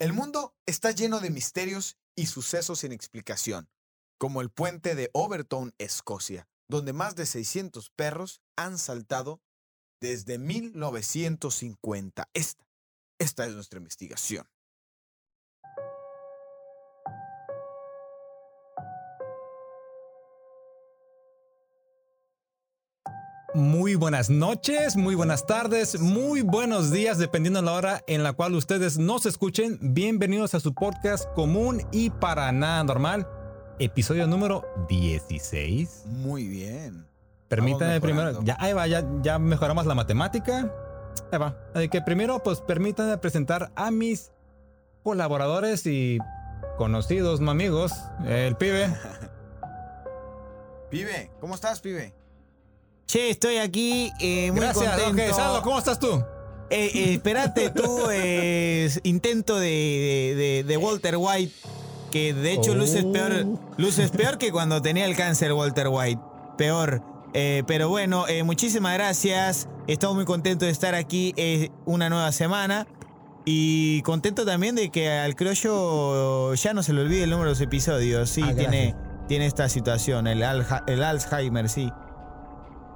El mundo está lleno de misterios y sucesos sin explicación, como el puente de Overton, Escocia, donde más de 600 perros han saltado desde 1950. Esta, esta es nuestra investigación. Muy buenas noches, muy buenas tardes, muy buenos días, dependiendo de la hora en la cual ustedes nos escuchen. Bienvenidos a su podcast común y para nada normal, episodio número 16. Muy bien. Permítanme primero, ya, ahí va, ya, ya mejoramos la matemática. Ahí va. Así que primero, pues permítanme presentar a mis colaboradores y conocidos, no amigos, el pibe. pibe, ¿cómo estás, pibe? Che, estoy aquí eh, muy Gracias, contento. Salvo, ¿cómo estás tú? Eh, eh, espérate tú, eh, intento de, de- de Walter White, que de hecho luces Oh. peor, luces peor que cuando tenía el cáncer Walter White. Peor. Eh, pero bueno, eh, muchísimas gracias. Estamos muy contentos de estar aquí una nueva semana. Y contento también de que al criollo ya no se le olvide el número de los episodios. Sí, Ah, tiene, tiene esta situación, el, el Alzheimer, sí.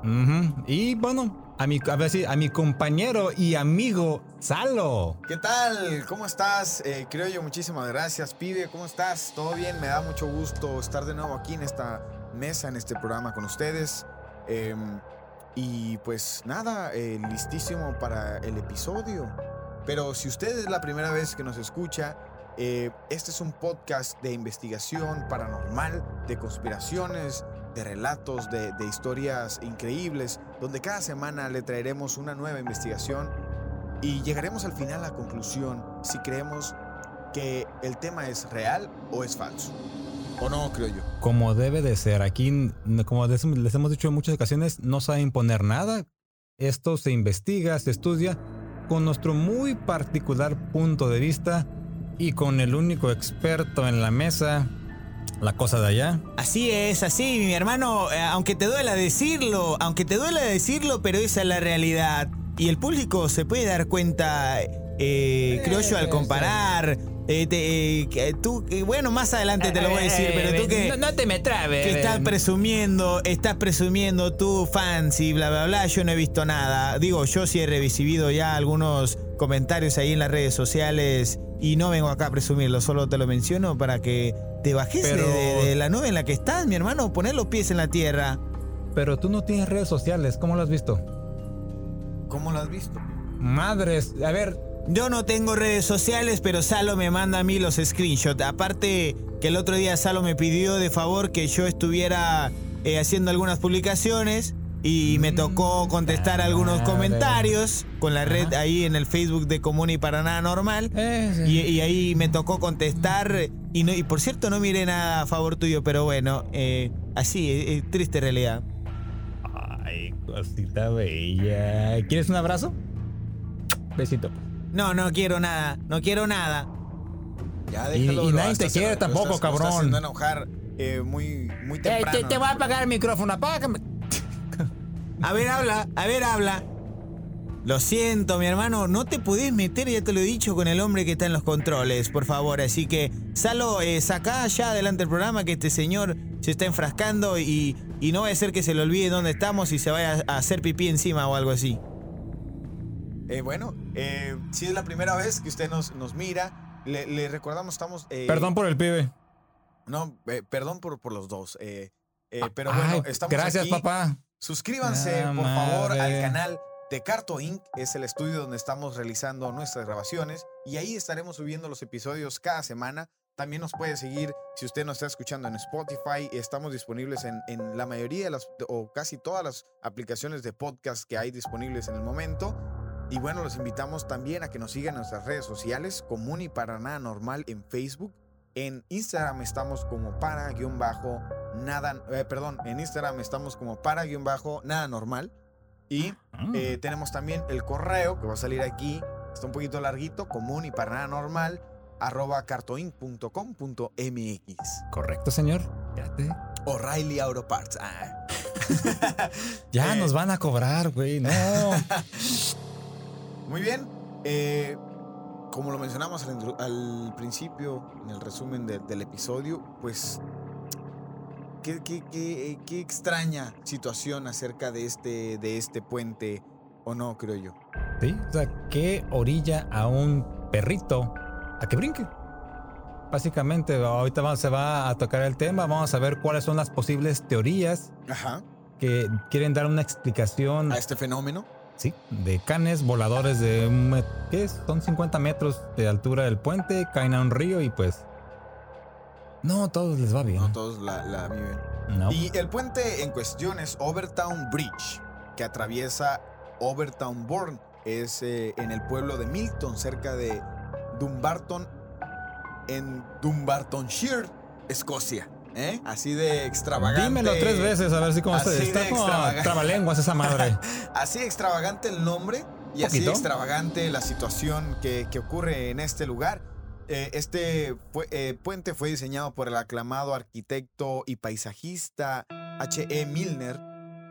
Ujú. Y bueno, a mi, a, ver mi compañero y amigo Salo. ¿Qué tal? ¿Cómo estás? Eh, creo yo, muchísimas gracias, pibe. ¿Cómo estás? ¿Todo bien? Me da mucho gusto estar de nuevo aquí en esta mesa, en este programa con ustedes. Em, y pues nada, eh, listísimo para el episodio. Pero si usted es la primera vez que nos escucha, eh, este es un podcast de investigación paranormal, de conspiraciones, de relatos, de, de historias increíbles, donde cada semana le traeremos una nueva investigación y llegaremos al final a la conclusión si creemos que el tema es real o es falso. ¿O no, creo yo? Como debe de ser. Aquí, como les hemos dicho en muchas ocasiones, no sabe imponer nada. Esto se investiga, se estudia con nuestro muy particular punto de vista y con el único experto en la mesa, la cosa de allá. Así es, así, mi hermano, eh, aunque te duela decirlo, aunque te duela decirlo, pero esa es la realidad. Y el público se puede dar cuenta, eh, creo yo, al comparar. Eh, te- eh, tú, bueno, más adelante te lo voy a decir, pero tú que, Eh, No, no te me trabes. que estás presumiendo, estás presumiendo tú, fans y bla, bla, bla, yo no he visto nada. Digo, yo sí he recibido ya algunos comentarios ahí en las redes sociales y no vengo acá a presumirlo, solo te lo menciono para que te bajes Pero- de, de la nube en la que estás, mi hermano, poner los pies en la tierra. Pero tú no tienes redes sociales, ¿cómo lo has visto? ¿Cómo lo has visto? Madres, a ver, Yo no tengo redes sociales, pero Salo me manda a mí los screenshots. Aparte que el otro día Salo me pidió de favor que yo estuviera eh, haciendo algunas publicaciones y me tocó contestar algunos comentarios con la red ahí en el Facebook de Común y para nada normal. eh, Y, y ahí me tocó contestar y, no, y por cierto no miré nada a favor tuyo, pero bueno, eh, así, eh, triste realidad. Ay, cosita bella. ¿Quieres un abrazo? Besito. No, no quiero nada, no quiero nada. Ya Y- déjalo. y lo nadie te quiere lo tampoco, estás- lo estás cabrón. haciendo enojar eh, muy, muy Eh, temprano. te, te voy a apagar el micrófono, apágame. A ver, habla, a ver, habla. Lo siento, mi hermano, no te podés meter, ya te lo he dicho, con el hombre que está en los controles, por favor. Así que, Salo, eh, sacá ya adelante el programa que este señor se está enfrascando y, y no vaya a ser que se le olvide dónde estamos y se vaya a hacer pipí encima o algo así. Eh, bueno, eh, si es la primera vez que usted nos, nos mira, le, le recordamos, estamos... eh, Perdón por el pibe. No, eh, perdón por, por los dos. eh, eh, pero Ay, bueno, estamos gracias, aquí. papá. Suscríbanse, Ah, por favor, al canal de Carto Inc. Es el estudio donde estamos realizando nuestras grabaciones y ahí estaremos subiendo los episodios cada semana. También nos puede seguir si usted nos está escuchando en Spotify. Estamos disponibles en, en la mayoría de las, o casi todas las aplicaciones de podcast que hay disponibles en el momento. Y bueno, los invitamos también a que nos sigan en nuestras redes sociales, Común y Para Nada Normal en Facebook. En Instagram estamos como para guion bajo nada, eh, perdón, en Instagram estamos como para guion bajo nada normal. Y Mm. eh, tenemos también el correo que va a salir aquí, está un poquito larguito, común y para nada normal, arroba cartoin.com.mx. Correcto, señor. Fíjate. O'Reilly Auto Parts. Ah. Ya Eh. nos van a cobrar, güey. No. Muy bien. eh, como lo mencionamos al, principio, en el resumen de- del episodio, pues qué, qué- qué- qué extraña situación acerca de este, de este puente, o no, creo yo. ¿Sí? O sea, ¿qué orilla a un perrito a que brinque? Básicamente, ahorita vamos- se va a tocar el tema, vamos a ver cuáles son las posibles teorías Ajá. que quieren dar una explicación A este fenómeno. Sí, de canes voladores de un met- ¿qué es? Son 50 metros de altura del puente, caen a un río y pues. No, todos les va bien. No todos la, la viven. No. Y el puente en cuestión es Overtown Bridge, que atraviesa Overtown Bourne. Es eh, en el pueblo de Milton, cerca de Dumbarton, en Dumbartonshire, Escocia. ¿Eh? Así de extravagante. Dímelo tres veces a ver si cómo. Así Está como trabalenguas esa madre. Así extravagante el nombre y así extravagante la situación que, que ocurre en este lugar. Eh, este eh, puente fue diseñado por el aclamado arquitecto y paisajista H.E. Milner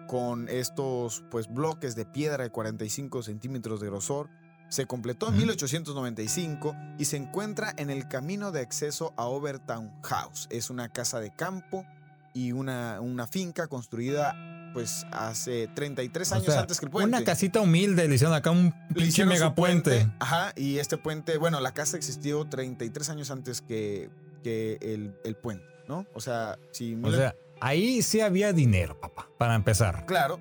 con estos pues, bloques de piedra de 45 centímetros de grosor. Se completó en Ujú. 1895 y se encuentra en el camino de acceso a Overtown House. Es una casa de campo y una, una finca construida pues hace 33 O años sea, antes que el puente. Una casita humilde, le hicieron acá un pinche megapuente. Ajá, y este puente, bueno, la casa existió 33 años antes que, que el, el puente, ¿no? O sea, si... O sea, ahí sí había dinero, papá, para empezar. claro.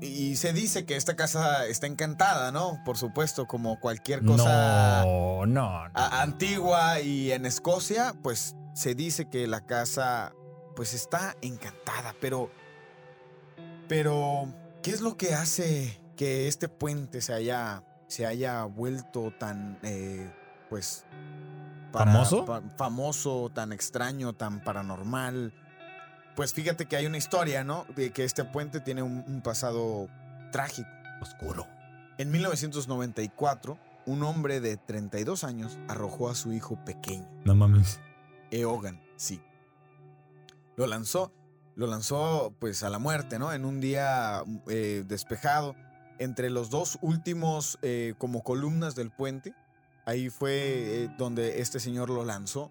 Y se dice que esta casa está encantada, ¿no? Por supuesto, como cualquier cosa No, no, antigua y en Escocia, pues se dice que la casa pues está encantada, pero pero ¿qué es lo que hace que este puente se haya se haya vuelto tan eh, pues ¿Famoso? pa- famoso, tan extraño, tan paranormal? Pues fíjate que hay una historia, ¿no? De que este puente tiene un- un pasado trágico. Oscuro. En 1994, un hombre de 32 años arrojó a su hijo pequeño, No mames. Eogan, sí. Lo lanzó, lo lanzó pues a la muerte, ¿no? En un día eh, despejado, entre los dos últimos eh, como columnas del puente. Ahí fue eh, donde este señor lo lanzó.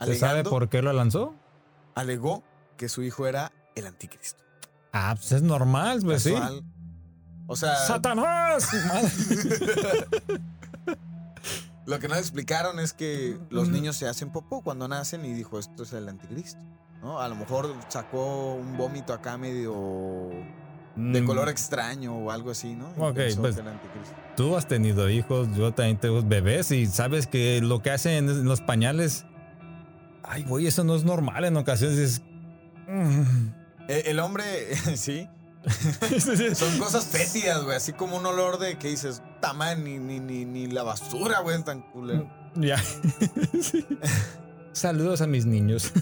¿Se sabe Alegando, por qué lo lanzó? alegó que su hijo era el anticristo. Ah, pues es normal, pues sí. Casual. O sea, ¡Satanás! Lo que no explicaron es que los niños se hacen popó cuando nacen y dijo, esto es el anticristo. ¿no? A lo mejor sacó un vómito acá medio de Mm, color extraño o algo así, ¿no? Y Ok, pues-. Tú has tenido hijos, yo también tengo bebés y sabes que lo que hacen en los pañales. Ay, güey, eso no es normal en ocasiones. Eh, El hombre, sí, son cosas fétidas, güey. Así como un olor de que dices, tamán, ni, ni, ni, ni la basura, güey, tan culero. Ya. Sí. Saludos a mis niños.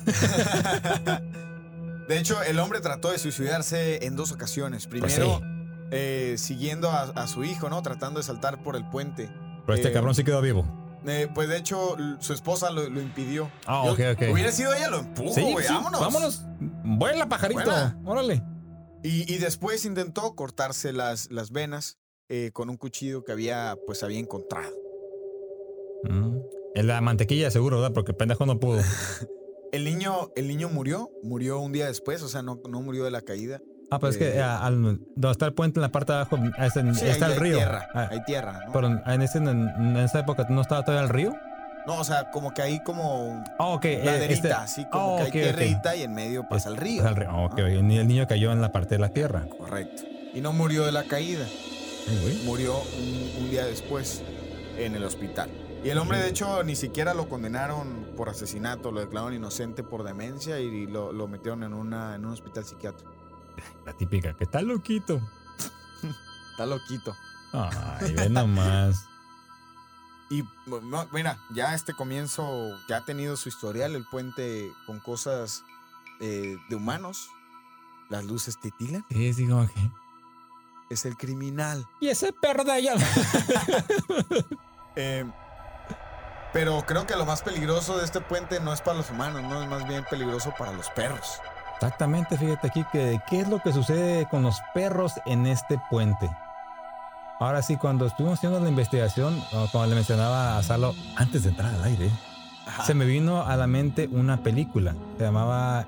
De hecho, el hombre trató de suicidarse en dos ocasiones. Primero, Pues sí. eh, siguiendo a, a su hijo, ¿no? Tratando de saltar por el puente. Pero este Eh, cabrón sí quedó vivo. Eh, pues de hecho, su esposa lo, lo impidió. Ah, Yo- ok, ok. Hubiera sido ella, lo empujo, Sí, güey. sí, vámonos. Vámonos. Vuela, pajarito. Vuela. Órale. Y, y después intentó cortarse las, las venas eh, con un cuchillo que había, pues, había encontrado. Mm. En la mantequilla seguro, ¿verdad? Porque el pendejo no pudo. El niño, el niño murió, murió un día después, o sea, no, no murió de la caída. Ah, pero es que Eh. al, donde está el puente en la parte de abajo es en- Sí, está ahí el hay río. Tierra, Ah, hay tierra, ¿no? pero en, ese- en- en esa época no estaba todavía el río. No, o sea, como que ahí como Ah, ok. eh, laderita, este- así como Oh, que hay tierrita y en medio pasa el río. Pasa el el niño cayó en la parte de la tierra. Correcto. Y no murió de la caída. Murió un, un día después en el hospital. Y el hombre, de hecho, ni siquiera lo condenaron por asesinato, lo declararon inocente por demencia y lo, lo metieron en, una, en un hospital psiquiátrico. La típica, que está loquito. Está loquito. Ay, ve nomás. Y no, mira, ya este comienzo ya ha tenido su historial, el puente con cosas eh, de humanos. Las luces titilan. Sí, sí, como que. Es el criminal. Y ese perro de allá. Eh, pero creo que lo más peligroso de este puente no es para los humanos, no es más bien peligroso para los perros. Exactamente, fíjate aquí que qué es lo que sucede con los perros en este puente. Ahora sí, cuando estuvimos haciendo la investigación, como le mencionaba a Salo antes de entrar al aire, Ajá. se me vino a la mente una película. Se llamaba,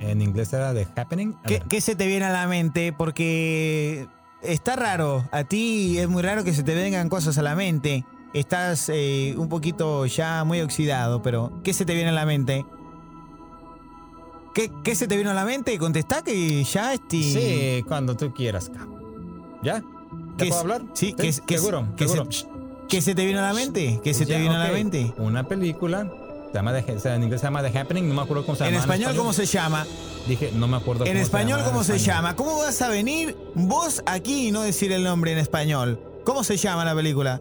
en inglés era The Happening. ¿Qué, qué se te viene a la mente? Porque está raro. A ti es muy raro que se te vengan cosas a la mente. Estás eh, un poquito ya muy oxidado, pero ¿qué se te viene a la mente? ¿Qué, qué se te vino a la mente? Contestá que ya este... Sí, cuando tú quieras, cabrón. ¿Ya? ¿Ya ¿Qué puedo hablar? sí, ¿qué es- qué es- seguro, qué seguro. se- ¿Qué se te vino a la mente? ¿Qué se te vino a la mente? Una película, se llama The- sea, en inglés se llama The Happening, no me acuerdo cómo se En llama. español, ¿cómo se llama? Dije, no me acuerdo En cómo español, llamaba ¿cómo en se español. llama? ¿Cómo vas a venir vos aquí y no decir el nombre en español? ¿Cómo se llama la película?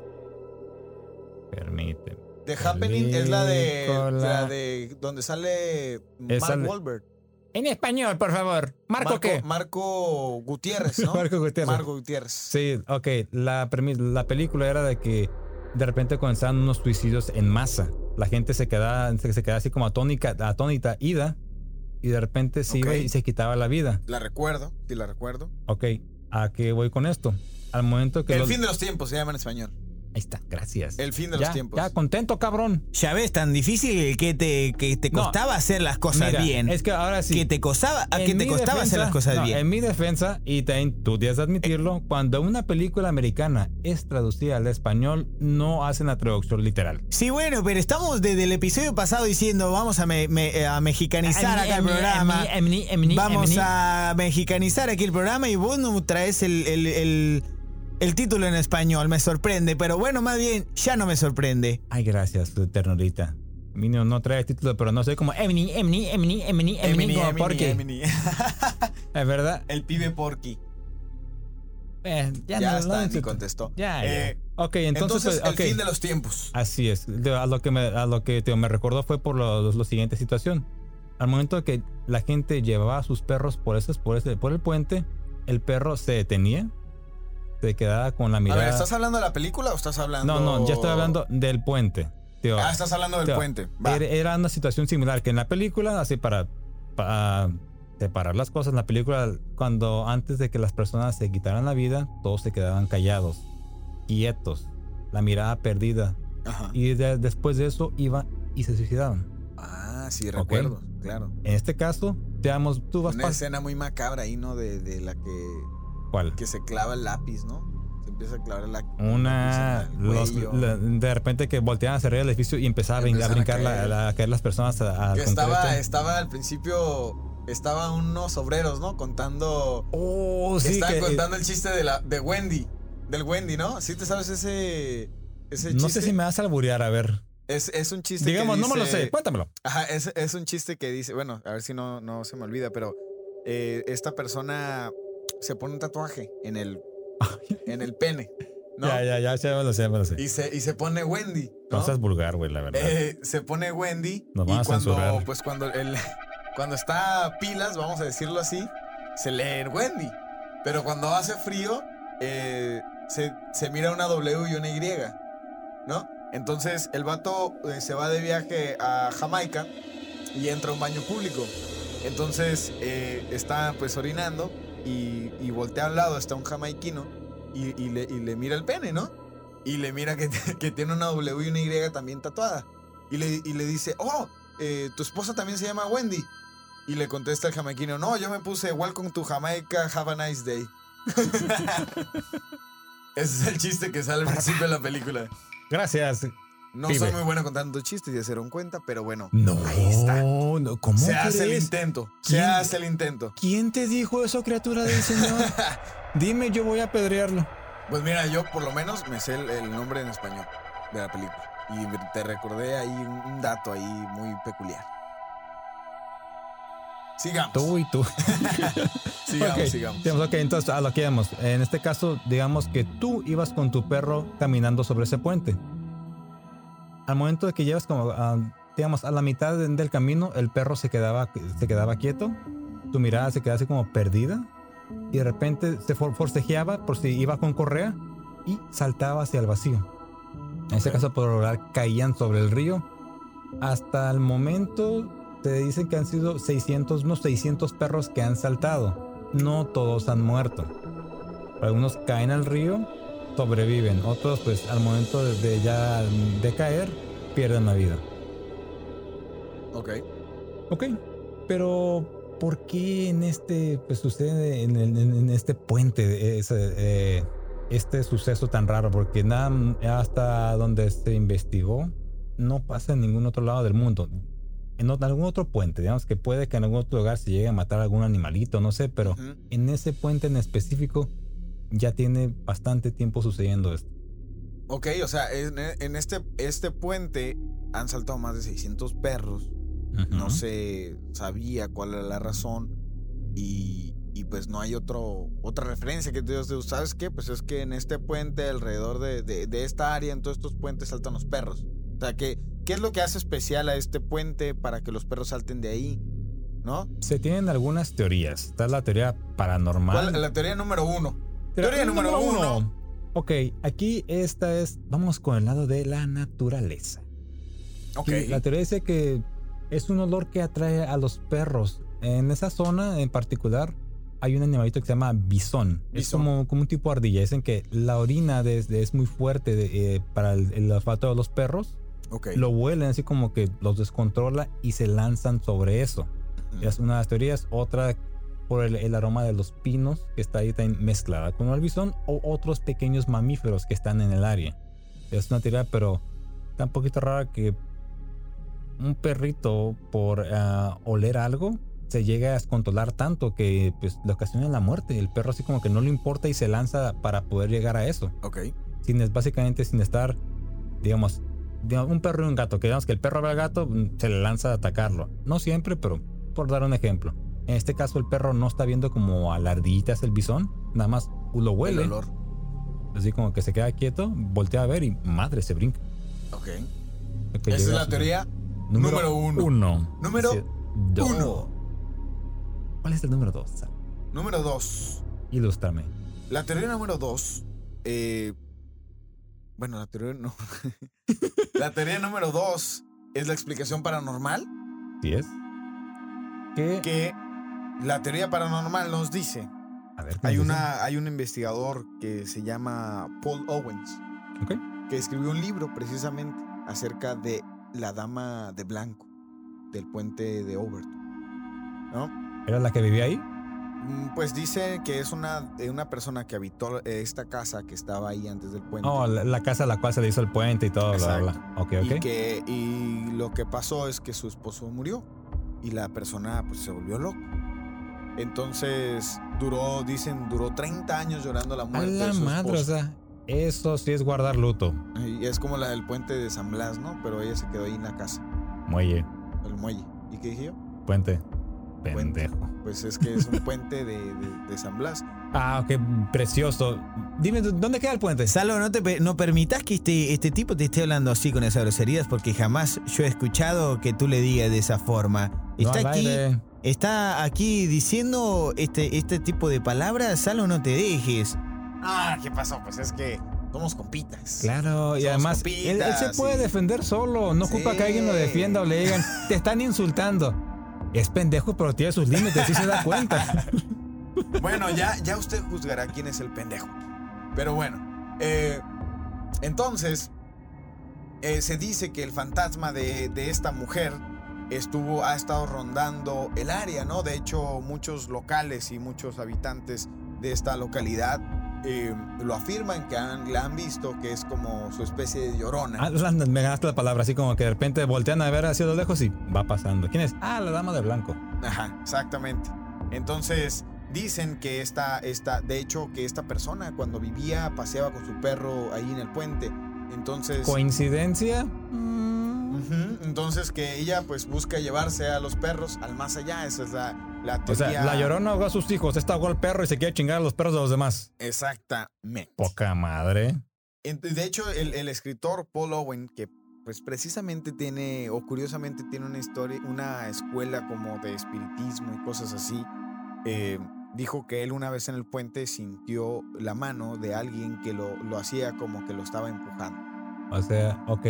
Permíteme. The Happening es la de, la de donde sale Mark Wahlberg. En español, por favor. ¿Marco, qué? Marco Gutiérrez, ¿no? Marco Gutiérrez. Marco Gutiérrez. Sí, ok. La, la película era de que de repente comenzaban unos suicidios en masa. La gente se quedaba, se, quedaba así como atónica, atónita, ida, y de repente se iba y se quitaba la vida. La recuerdo, sí la recuerdo. Ok, ¿a qué voy con esto? Al momento que... El los- fin de los tiempos se llama en español. Ahí está, gracias. El fin de ya, los tiempos. Ya, contento, cabrón. Ya ves, tan difícil que te, que te No. costaba hacer las cosas Mira, bien. Es que ahora sí. que te costaba, a en que te mi costaba hacer defensa- las cosas no, bien. En mi defensa, y también tú debes admitirlo, cuando una película americana es traducida al español, no hacen la traducción literal. Sí, bueno, pero estamos desde el episodio pasado diciendo vamos a, me- me- a mexicanizar acá el programa. Vamos a mexicanizar aquí el programa y vos no traes el, el- el- el título en español. Me sorprende, pero bueno, más bien, ya no me sorprende. Ay, gracias, ternurita. Mi niño no trae título, pero no soy como Emily, Emily, Emily, Emily, Emily, como Porky. Es verdad. El pibe Porky. Eh, ya Ya, no, está, no, ni contestó. Ya, ya. Eh, ok, entonces, Entonces, pues, el fin de los tiempos. Así es. A lo que me, a lo que te- me recordó fue por lo, lo siguiente situación. Al momento que la gente llevaba a sus perros por ese, por ese, por el puente, el perro se detenía, se quedaba con la A mirada. ver, ¿estás hablando de la película o estás hablando...? no, no, ya estoy hablando del puente. tío. Ah, estás hablando del Tío, puente. Va. Era, una situación similar que en la película, así para, para separar las cosas, en la película, cuando antes de que las personas se quitaran la vida, todos se quedaban callados, quietos, la mirada perdida. Ajá. Y de- después de eso iba y se suicidaban. Ah, sí, recuerdo, claro. En este caso, digamos, tú vas Una escena muy macabra ahí, ¿no? De, de la que, ¿Cuál? que se clava el lápiz, ¿no? Se empieza a clavar el lápiz. Una... el los- la- de repente que volteaban hacia arriba del edificio y empezaba a, brincar la- caer. la- a caer las personas a- Que estaba, estaba al principio, estaban unos obreros, ¿no? Contando, Oh, sí, estaban que- contando el chiste de la de Wendy, del Wendy, ¿no? ¿Sí te sabes ese, ese No chiste? sé si me vas a alburear, a ver. es, es un chiste Digamos, que no me lo dice- sé, cuéntamelo. Ajá, es, es un chiste que dice, bueno, a ver si no, no se me olvida, pero eh, esta persona se pone un tatuaje en el, en el pene, ¿no? Ya, ya, ya, ya me lo sé, ya me lo sé. Y, se, y se pone Wendy, No ¿no? seas vulgar, güey, la verdad. Eh, se pone Wendy Nos van y a cuando, censurar. pues cuando, el, cuando está a pilas, vamos a decirlo así, se lee Wendy. Pero cuando hace frío, eh, se, se mira una W y una Y, ¿no? Entonces el vato eh, se va de viaje a Jamaica y entra a un baño público. Entonces eh, está pues orinando y, voltea al lado, está un jamaiquino y, le, mira el pene, ¿no? Y le mira que, tiene una W y una Y también tatuada. Y le, y le dice, oh, eh, tu esposa también se llama Wendy. Y le contesta el jamaiquino, no, yo me puse Welcome to Jamaica, have a nice day. Ese es el chiste que sale al principio de la película. Gracias. No soy muy bueno contando chistes, ya se dieron cuenta, pero bueno. No, Ahí está. no, ¿cómo Se hace el intento. Se hace el intento. ¿Quién te dijo eso, criatura del Señor? Dime, yo voy a apedrearlo. Pues mira, yo por lo menos me sé el, el nombre en español de la película. Y te recordé ahí un, un dato ahí muy peculiar. Sigamos. Tú y tú. sigamos, Ok, sigamos. ok, entonces a lo que íbamos. En este caso, digamos que tú ibas con tu perro caminando sobre ese puente. Al momento de que llevas como, ah, digamos, a la mitad de- del camino, el perro se quedaba, se quedaba quieto, tu mirada se quedaba así como perdida, y de repente se for- forcejeaba por si iba con correa y saltaba hacia el vacío. En este caso, por lo general, caían sobre el río. Hasta el momento, te dicen que han sido 600, unos 600 perros que han saltado. No todos han muerto. Algunos caen al río sobreviven. Otros, pues al momento de, ya de caer, pierden la vida. Ok. Ok, pero ¿por qué en este, pues sucede en, en- en este puente, ese, eh, este suceso tan raro? Porque nada, hasta donde se investigó, no pasa en ningún otro lado del mundo. En algún otro puente, digamos que puede que en algún otro lugar se llegue a matar algún animalito, no sé, pero en ese puente en específico ya tiene bastante tiempo sucediendo esto. Ok, o sea, en, en este, este puente han saltado más de 600 perros. No Ujú. se sabía cuál era la razón. Y, y pues no hay otro, otra referencia que tú digas, ¿sabes qué? Pues es que en este puente, alrededor de, de- de esta área, en todos estos puentes saltan los perros. O sea, ¿qué, ¿qué es lo que hace especial a este puente para que los perros salten de ahí? ¿No? Se tienen algunas teorías. Está la teoría paranormal. ¿Cuál- la teoría número uno. Teoría Teoría número uno. Ok, aquí esta es. Vamos con el lado de la naturaleza. Ok. Y La teoría dice que es un olor que atrae a los perros. En esa zona en particular hay un animalito que se llama bisón. Es Bisón. como, como un tipo de ardilla. Dicen que la orina de- de- es muy fuerte de- eh, para el, el olfato de los perros. ok. Lo huelen así como que los descontrola y se lanzan sobre eso. Ujú. Es una de las teorías. Otra por el, el aroma de los pinos que está ahí también mezclada con el bisón o otros pequeños mamíferos que están en el área. Es una teoría, pero está un poquito rara que un perrito por ah, oler algo se llega a descontrolar tanto que pues le ocasiona la muerte. El perro así como que no le importa y se lanza para poder llegar a eso. Ok. Sin, básicamente sin estar, digamos, digamos, un perro y un gato. Que digamos que el perro ve al gato, se le lanza a atacarlo. No siempre, pero por dar un ejemplo. En este caso el perro no está viendo como a la ardillita es el bisón, nada más lo huele, El olor. así como que se queda quieto, voltea a ver y madre se brinca. Ok. Que Esa es la teoría número uno. uno. Número Sí, dos. uno. ¿Cuál es el número dos? Número dos. Ilústrame. La teoría número dos. eh, bueno, la teoría no. la teoría número dos es la explicación paranormal. ¿Sí es? ¿Qué? Que la teoría paranormal nos dice. A ver, ¿qué Hay, una, hay un investigador que se llama Paul Owens. Que escribió un libro precisamente acerca de la dama de blanco del puente de Overton. ¿No? ¿Era la que vivía ahí? Mm, Pues dice que es una, eh, una persona que habitó esta casa que estaba ahí antes del puente. Oh, la, la casa a la cual se le hizo el puente y todo, bla, bla, Exacto. bla. Ok, Y, ok. que, y lo que pasó es que su esposo murió y la persona pues se volvió loca. Entonces duró, dicen, duró 30 años llorando la A muerte de la su madre, o esposo. sea, eso sí es guardar luto. Y es como la del puente de San Blas, ¿no? Pero ella se quedó ahí en la casa, Muelle, el muelle. ¿Y qué dije yo? puente. Puente. Pendejo. Pues es que es un puente de, de- de San Blas. Ah, qué precioso. Dime, ¿dónde queda el puente? Salvo, no te no permitas que este, este tipo te esté hablando así con esas groserías porque jamás yo he escuchado que tú le digas de esa forma. No Está al aquí, aire. Está aquí diciendo este, este tipo de palabras, Salvo, no te dejes. Ah, ¿qué pasó? Pues es que somos compitas. Claro, y Somos además él, él se puede sí. defender solo. No ocupa que alguien lo defienda o le digan, te están insultando. Es pendejo, pero tiene sus límites y se da cuenta. Bueno, ya, ya usted juzgará quién es el pendejo. Pero bueno, eh, entonces eh, se dice que el fantasma de, de esta mujer estuvo, ha estado rondando el área, ¿no? De hecho, muchos locales y muchos habitantes de esta localidad eh, lo afirman que han, la han visto, que es como su especie de llorona. Ah, me ganaste la palabra, así como que de repente voltean a ver hacia lo lejos y va pasando. ¿Quién es? Ah, la dama de blanco. Ajá, exactamente. Entonces, dicen que esta, esta, de hecho, que esta persona cuando vivía paseaba con su perro ahí en el puente. Entonces, ¿Coincidencia? Mm. Entonces que ella pues busca llevarse a los perros al más allá. Esa es la, la O sea, teoría. la llorona ahogó a sus hijos, esta ahogó al perro y se quiere chingar a los perros de los demás. Exactamente. Poca madre. De hecho, el, el escritor Paul Owen, que pues precisamente tiene, o curiosamente tiene una historia, una escuela como de espiritismo y cosas así, eh, dijo que él una vez en el puente sintió la mano de alguien que lo, lo hacía como que lo estaba empujando. O sea, ok.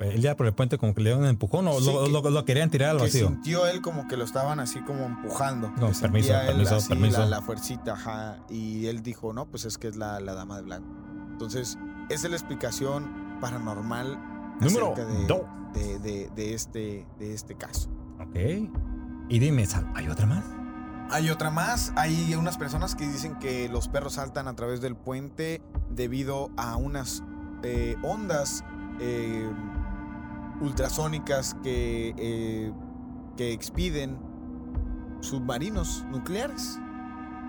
Él ya por el puente como que le dieron un empujón o Sí, lo, que- lo- lo querían tirar al que vacío. sintió él como que lo estaban así como empujando. No, que permiso, permiso, así permiso. La, la fuercita, ajá. Y él dijo, no, pues es que es la, la dama de blanco. Entonces, esa es la explicación paranormal Número acerca de, dos. de, de- de este, de este caso. Ok. Y dime, ¿hay otra más? Hay otra más. Hay unas personas que dicen que los perros saltan a través del puente debido a unas eh, ondas eh, ultrasónicas que, eh, que expiden submarinos nucleares.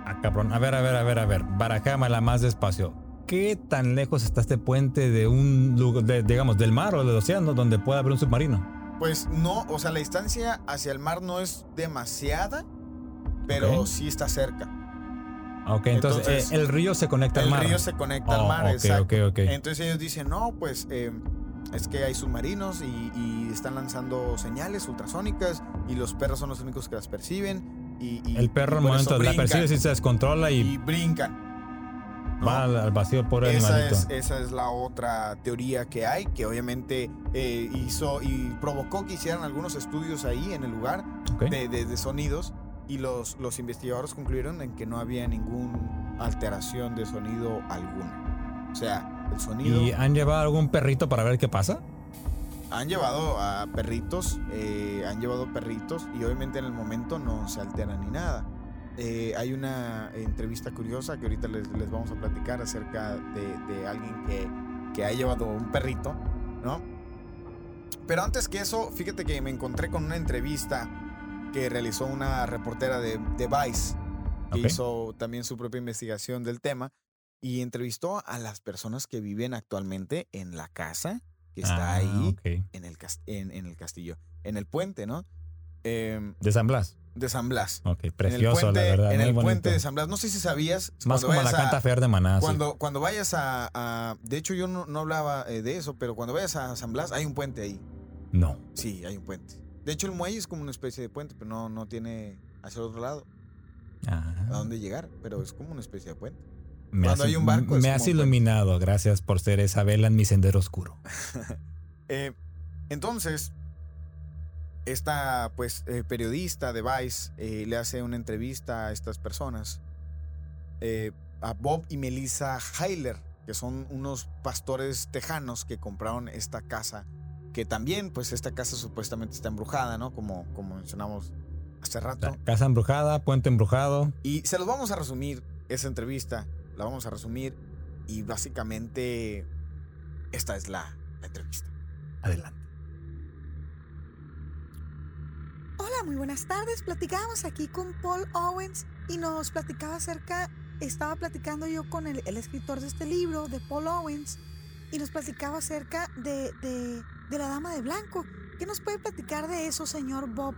Ah, cabrón. A ver, a ver, a ver, a ver. Barajámala más despacio. ¿Qué tan lejos está este puente de un lugar, de- digamos, del mar o del océano donde pueda haber un submarino? Pues no, o sea, la distancia hacia el mar no es demasiada, pero sí está cerca. Ok, entonces, Entonces, eh, el río se conecta El al mar. río se conecta Oh, al mar, ok, exacto. ok, ok. Entonces ellos dicen, no, pues eh, es que hay submarinos y, y están lanzando señales ultrasónicas y los perros son los únicos que las perciben. Y, y- el perro y momento la percibe si se descontrola y, y brincan. ¿no? va al, vacío por el Esa es, esa es la otra teoría que hay, que obviamente eh, hizo y provocó que hicieran algunos estudios ahí en el lugar Ok. de, de- de sonidos y los, los investigadores concluyeron en que no había ninguna alteración de sonido alguna. O sea, el sonido... ¿Y han llevado algún perrito para ver qué pasa? Han llevado a perritos, eh, han llevado perritos y obviamente en el momento no se alteran ni nada. Eh, hay una entrevista curiosa que ahorita les, les vamos a platicar acerca de, de alguien que, que ha llevado un perrito, ¿no? Pero antes que eso, fíjate que me encontré con una entrevista que realizó una reportera de, de Vice, que hizo también su propia investigación del tema y entrevistó a las personas que viven actualmente en la casa que está Ah, ahí en el, en, en el castillo, en el puente, ¿no? Em, De San Blas. de San Blas. Ok, precioso, puente, la verdad. en el bonito. puente de San Blas. No sé si sabías. Más como la canta Fer de Maná. sí. Cuando, cuando vayas a, a- De hecho, yo no, no hablaba eh, de eso, pero cuando vayas a San Blas hay un puente ahí. No. Sí, hay un puente. De hecho, el muelle es como una especie de puente, pero no, no tiene hacia el otro lado Ah, a dónde llegar, pero es como una especie de puente. Me cuando has, hay un barco me has iluminado. Gracias por ser esa vela en mi sendero oscuro. Eh, entonces, esta pues eh, periodista de Vice eh, le hace una entrevista a estas personas, eh, a Bob y Melissa Heiler, que son unos pastores tejanos que compraron esta casa, que también pues esta casa supuestamente está embrujada, ¿no? Como, como mencionamos hace rato. casa embrujada, puente embrujado. Y se los vamos a resumir, esa entrevista, la vamos a resumir y básicamente esta es la, la entrevista. Adelante. Hola, muy buenas tardes. Platicábamos aquí con Paul Owens y nos platicaba acerca, estaba platicando yo con el, el escritor de este libro, de Paul Owens, y nos platicaba acerca de, de, de la Dama de Blanco. ¿Qué nos puede platicar de eso, señor Bob?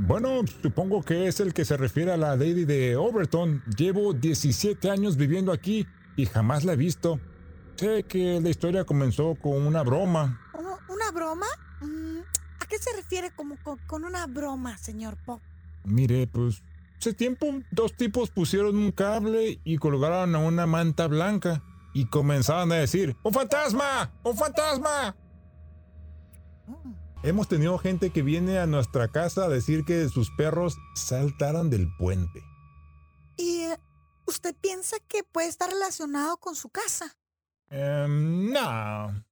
Bueno, supongo que es el que se refiere a la Lady de Overton. Llevo 17 años viviendo aquí y jamás la he visto. Sé que la historia comenzó con una broma. ¿Una, broma? Mm, ¿A qué se refiere como con, con una broma, señor Bob? Mire, pues hace tiempo dos tipos pusieron un cable y colgaron a una manta blanca y comenzaban a decir, ¡Un fantasma! ¡Un fantasma! Hemos tenido gente que viene a nuestra casa a decir que sus perros saltaron del puente. ¿Y eh, usted piensa que puede estar relacionado con su casa? Em, no,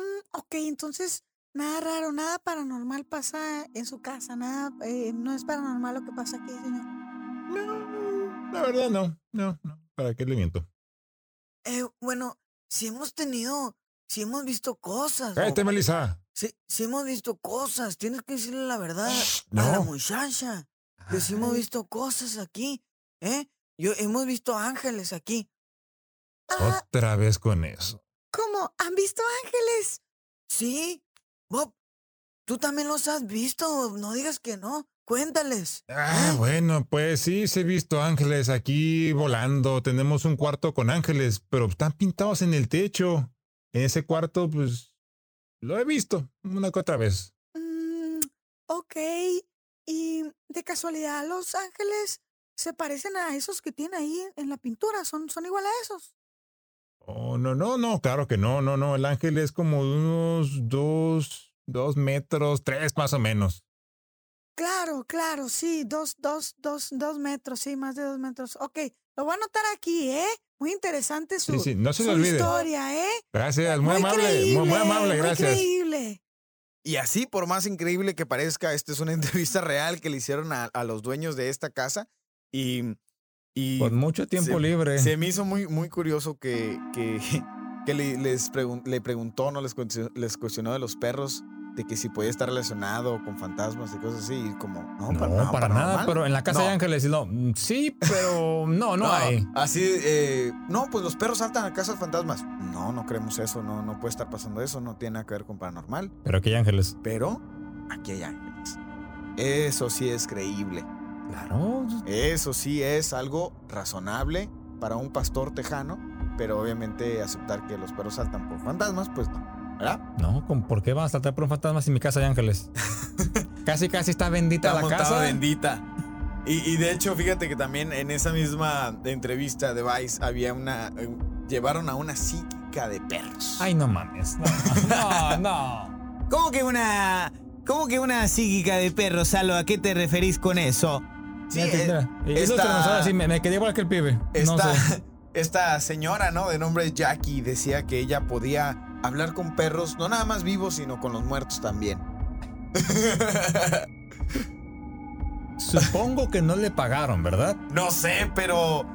Mm, ok, entonces nada raro, nada paranormal pasa en su casa, nada, eh, no es paranormal lo que pasa aquí, señor. No, la verdad no, no, no. ¿Para qué le miento? Eh, bueno, si hemos tenido, si hemos visto cosas. Cállate. Melissa. Si, si hemos visto cosas, tienes que decirle la verdad no. a la muchacha. Que si hemos Ay. visto cosas aquí, ¿eh? Yo hemos visto ángeles aquí. Ah, Otra vez con eso. ¿cómo? ¿Han visto ángeles? Sí, Bob, tú también los has visto. No digas que no. Cuéntales. Ah, ¿eh? bueno, pues sí, se he visto ángeles aquí volando. Tenemos un cuarto con ángeles, pero están pintados en el techo. En ese cuarto, pues, lo he visto una que otra vez. Mm, ok, y de casualidad los ángeles se parecen a esos que tiene ahí en la pintura, son, son igual a esos. Oh, no, no, no, claro que no, no, no. El ángel es como de unos dos, dos metros, tres más o menos. claro, claro, sí, dos, dos, dos, dos metros, sí, más de dos metros. Ok, lo voy a anotar aquí, ¿eh? Muy interesante su, Sí, sí, no se su le olvide. historia, ¿eh? Gracias, muy, amable, muy, amable, gracias. Muy creíble. Y así, por más increíble que parezca, esta es una entrevista real que le hicieron a, a los dueños de esta casa. Y, y Con mucho tiempo se- libre. se me hizo muy, muy curioso que, que, que le, les pregun- le preguntó, no les, cuestionó- les cuestionó de los perros, de que si podía estar relacionado con fantasmas y cosas así. Y como, no, No, para, para, nada, pero en la casa No. de Ángeles, no, mm, sí, pero no, no, hay. Así, eh, no, pues los perros saltan a casa de fantasmas. No, no creemos eso, no, no puede estar pasando eso, no tiene nada que ver con paranormal. Pero aquí hay ángeles. Pero aquí hay ángeles. Eso sí es creíble. Claro. Eso sí es algo razonable para un pastor tejano, pero obviamente aceptar que los perros saltan por fantasmas, pues no. ¿Verdad? No, ¿con- ¿por qué van a saltar por un fantasma si mi casa hay ángeles? casi, casi está bendita Está la montada casa. bendita. Y, y de hecho, fíjate que también en esa misma entrevista de Vice había una. eh, llevaron a una psíquica de perros. Ay, no mames. No, no. no. ¿Cómo que una. ¿Cómo que una psíquica de perro, Salo? ¿A qué te referís con eso? Sí, eh, y esta- sí, me, me quedé igual que el pibe. No Esta, sé. esta señora, ¿no? De nombre Jackie decía que ella podía hablar con perros, no nada más vivos, sino con los muertos también. Supongo que no le pagaron, ¿verdad? no sé, pero.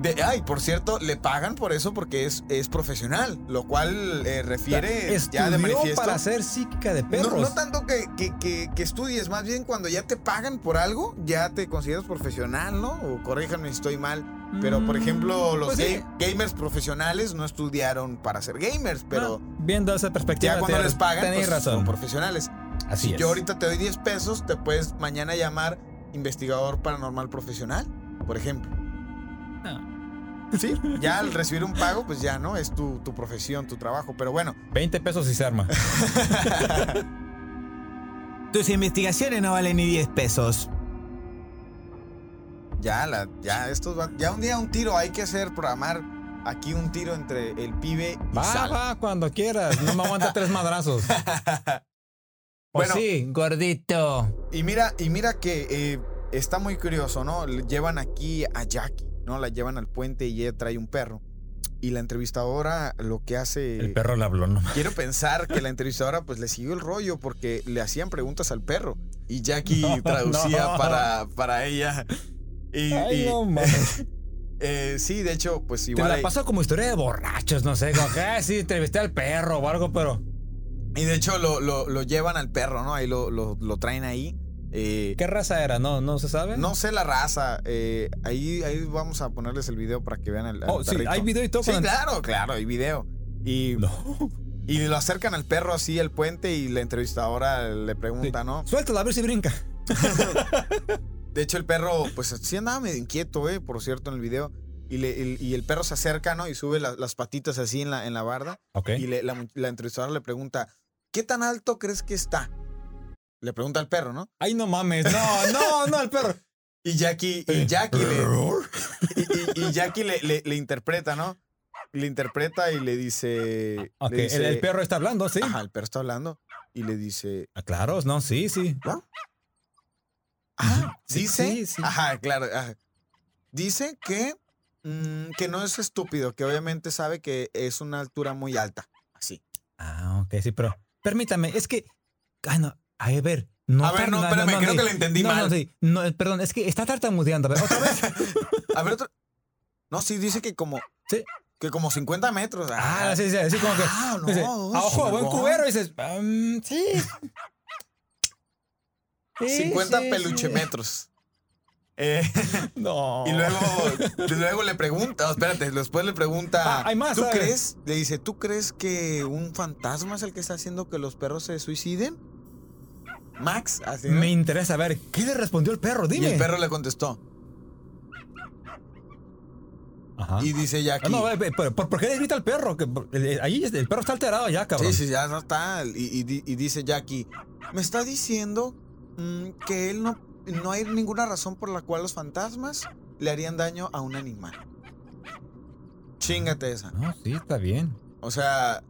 De, ay, por cierto, le pagan por eso porque es, es profesional, lo cual eh, refiere ya de manifiesto. para ser psíquica de perros. no tanto que, que- que- que estudies, más bien cuando ya te pagan por algo, ya te consideras profesional, ¿no? O corríjanme si estoy mal. Pero, por Mm, ejemplo, los pues sí. ga- gamers profesionales no estudiaron para ser gamers, pero No, viendo esa perspectiva, ya cuando les pagan, tenéis pues, son razón. profesionales. Así si es. yo ahorita te doy 10 pesos, te puedes mañana llamar investigador paranormal profesional, por ejemplo. Sí, ya al recibir un pago, pues ya, ¿no? Es tu, tu profesión, tu trabajo. Pero bueno, 20 pesos y se arma. Tus investigaciones no valen ni 10 pesos. ya, la, ya, estos van- ya un día un tiro, hay que hacer, programar aquí un tiro entre el pibe y Va, Sal. va, cuando quieras. No me aguanta tres madrazos. Pues Bueno. sí, gordito. Y mira, y mira que eh, está muy curioso, ¿no? Le Llevan aquí a Jackie, ¿no? La llevan al puente y ella trae un perro. Y la entrevistadora lo que hace... El perro le habló, no Quiero pensar que la entrevistadora pues le siguió el rollo porque le hacían preguntas al perro. Y Jackie No, traducía no. Para, para ella. Y, Ay, y, no mames. eh, sí, de hecho, pues Te igual... la hay- paso como historia de borrachos, no sé. Como que, ah, sí, entrevisté al perro o algo, pero. Y de hecho lo, lo, lo llevan al perro, ¿no? Ahí lo, lo, lo traen ahí. Eh, ¿Qué raza era? ¿No, no se sabe? no sé la raza. eh, ahí, ahí vamos a ponerles el video para que vean el, Oh, sí, hay video y todo. Sí, claro, claro, hay video. Y, No. y lo acercan al perro así al puente y la entrevistadora le pregunta, ¿no? Suéltalo a ver si brinca. De hecho, el perro, pues sí andaba medio inquieto, ¿eh? Por cierto, en el video. Y, le- el, y el perro se acerca, ¿no? Y sube la- las patitas así en la, en la barda. Ok. Y le- la, mu- la entrevistadora le pregunta, ¿qué tan alto crees que está? Le pregunta al perro, ¿no? Ay, no mames. No, no, no, el perro. Y Jackie, y Jackie le, y, y- y Jackie le, le- le interpreta, ¿no? Le interpreta y le dice... Ok, le el, dice- el perro está hablando, sí. Ajá, el perro está hablando. Y le dice... Ah, claro, no, sí, sí. Ah, Sí, dice... sí, sí. Ajá, claro. ajá. Dice que, mm, que no es estúpido, que obviamente sabe que es una altura muy alta. Así. Ah, ok, sí, pero permítame, es que. Ah, no, a ver. No A ver, no, espérame, creo sí. que le entendí no, mal. No, sí, no, perdón, es que está tartamudeando. A ver, otra vez. A ver, otro... No, sí, dice que como... Sí. Que como 50 metros. Ah, sí, sí, así como que. Ah, no, dice, a ojo, buen cubero, dices, "Mm, sí. Sí, 50 sí, peluche sí. metros. Eh, No. y luego, luego le pregunta, oh, espérate, después le pregunta, Ah, hay más, ¿tú ¿sabes? crees? Le dice, ¿tú crees que un fantasma es el que está haciendo que los perros se suiciden? Max, así, ¿no? Me interesa ver, ¿qué le respondió el perro? Y Dime. el perro le contestó. Ajá. Y dice Jackie. Ah, no, eh, pero, ¿por, por qué le grita al perro? Que, ahí el perro está alterado ya, cabrón. Sí, sí, ya no está. Y, y di- y dice Jackie, me está diciendo mm, que él no, no hay ninguna razón por la cual los fantasmas le harían daño a un animal. Chingate esa. No, sí, está bien. O sea,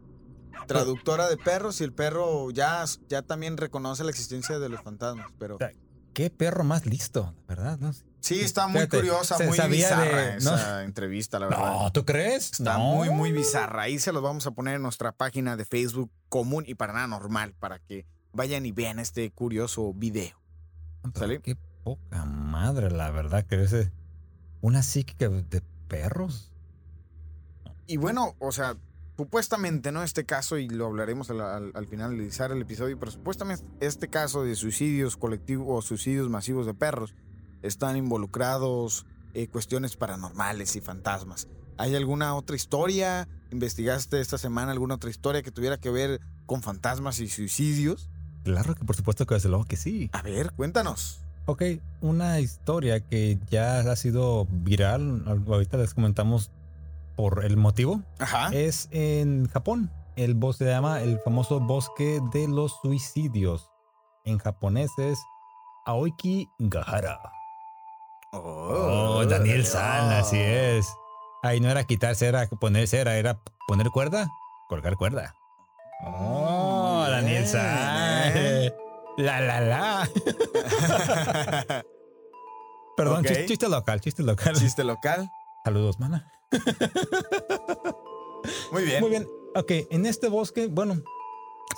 traductora de perros y el perro ya, ya también reconoce la existencia de los fantasmas, pero... sea, qué perro más listo, ¿verdad? ¿No? Sí, está muy Fíjate, curiosa, muy bizarra de- ¿no? esa entrevista, la verdad. No, ¿tú crees? Está No. muy, muy bizarra. Ahí se los vamos a poner en nuestra página de Facebook común y para nada normal, para que vayan y vean este curioso video. Pero ¿Sale? Qué poca madre, la verdad, que es una psíquica de perros. Y bueno, o sea, supuestamente, ¿no? Este caso, y lo hablaremos al, al- al finalizar el episodio, pero supuestamente este caso de suicidios colectivos o suicidios masivos de perros están involucrados eh, cuestiones paranormales y fantasmas. ¿Hay alguna otra historia? ¿Investigaste esta semana alguna otra historia que tuviera que ver con fantasmas y suicidios? Claro que por supuesto que desde luego que sí. A ver, cuéntanos. Ok, una historia que ya ha sido viral, al- ahorita les comentamos por el motivo, Ajá. es en Japón. El bosque se llama el famoso bosque de los suicidios. En japonés es Aoiki Gahara. Oh, Daniel San, así es. Ahí no era quitarse, era poner cera, era poner cuerda, colgar cuerda. Oh, Daniel San. ¿eh? La, la, la. Perdón, Ok. chis- chiste local, chiste local. Chiste local. Saludos, mana. Muy bien. Muy bien. Ok, en este bosque, bueno,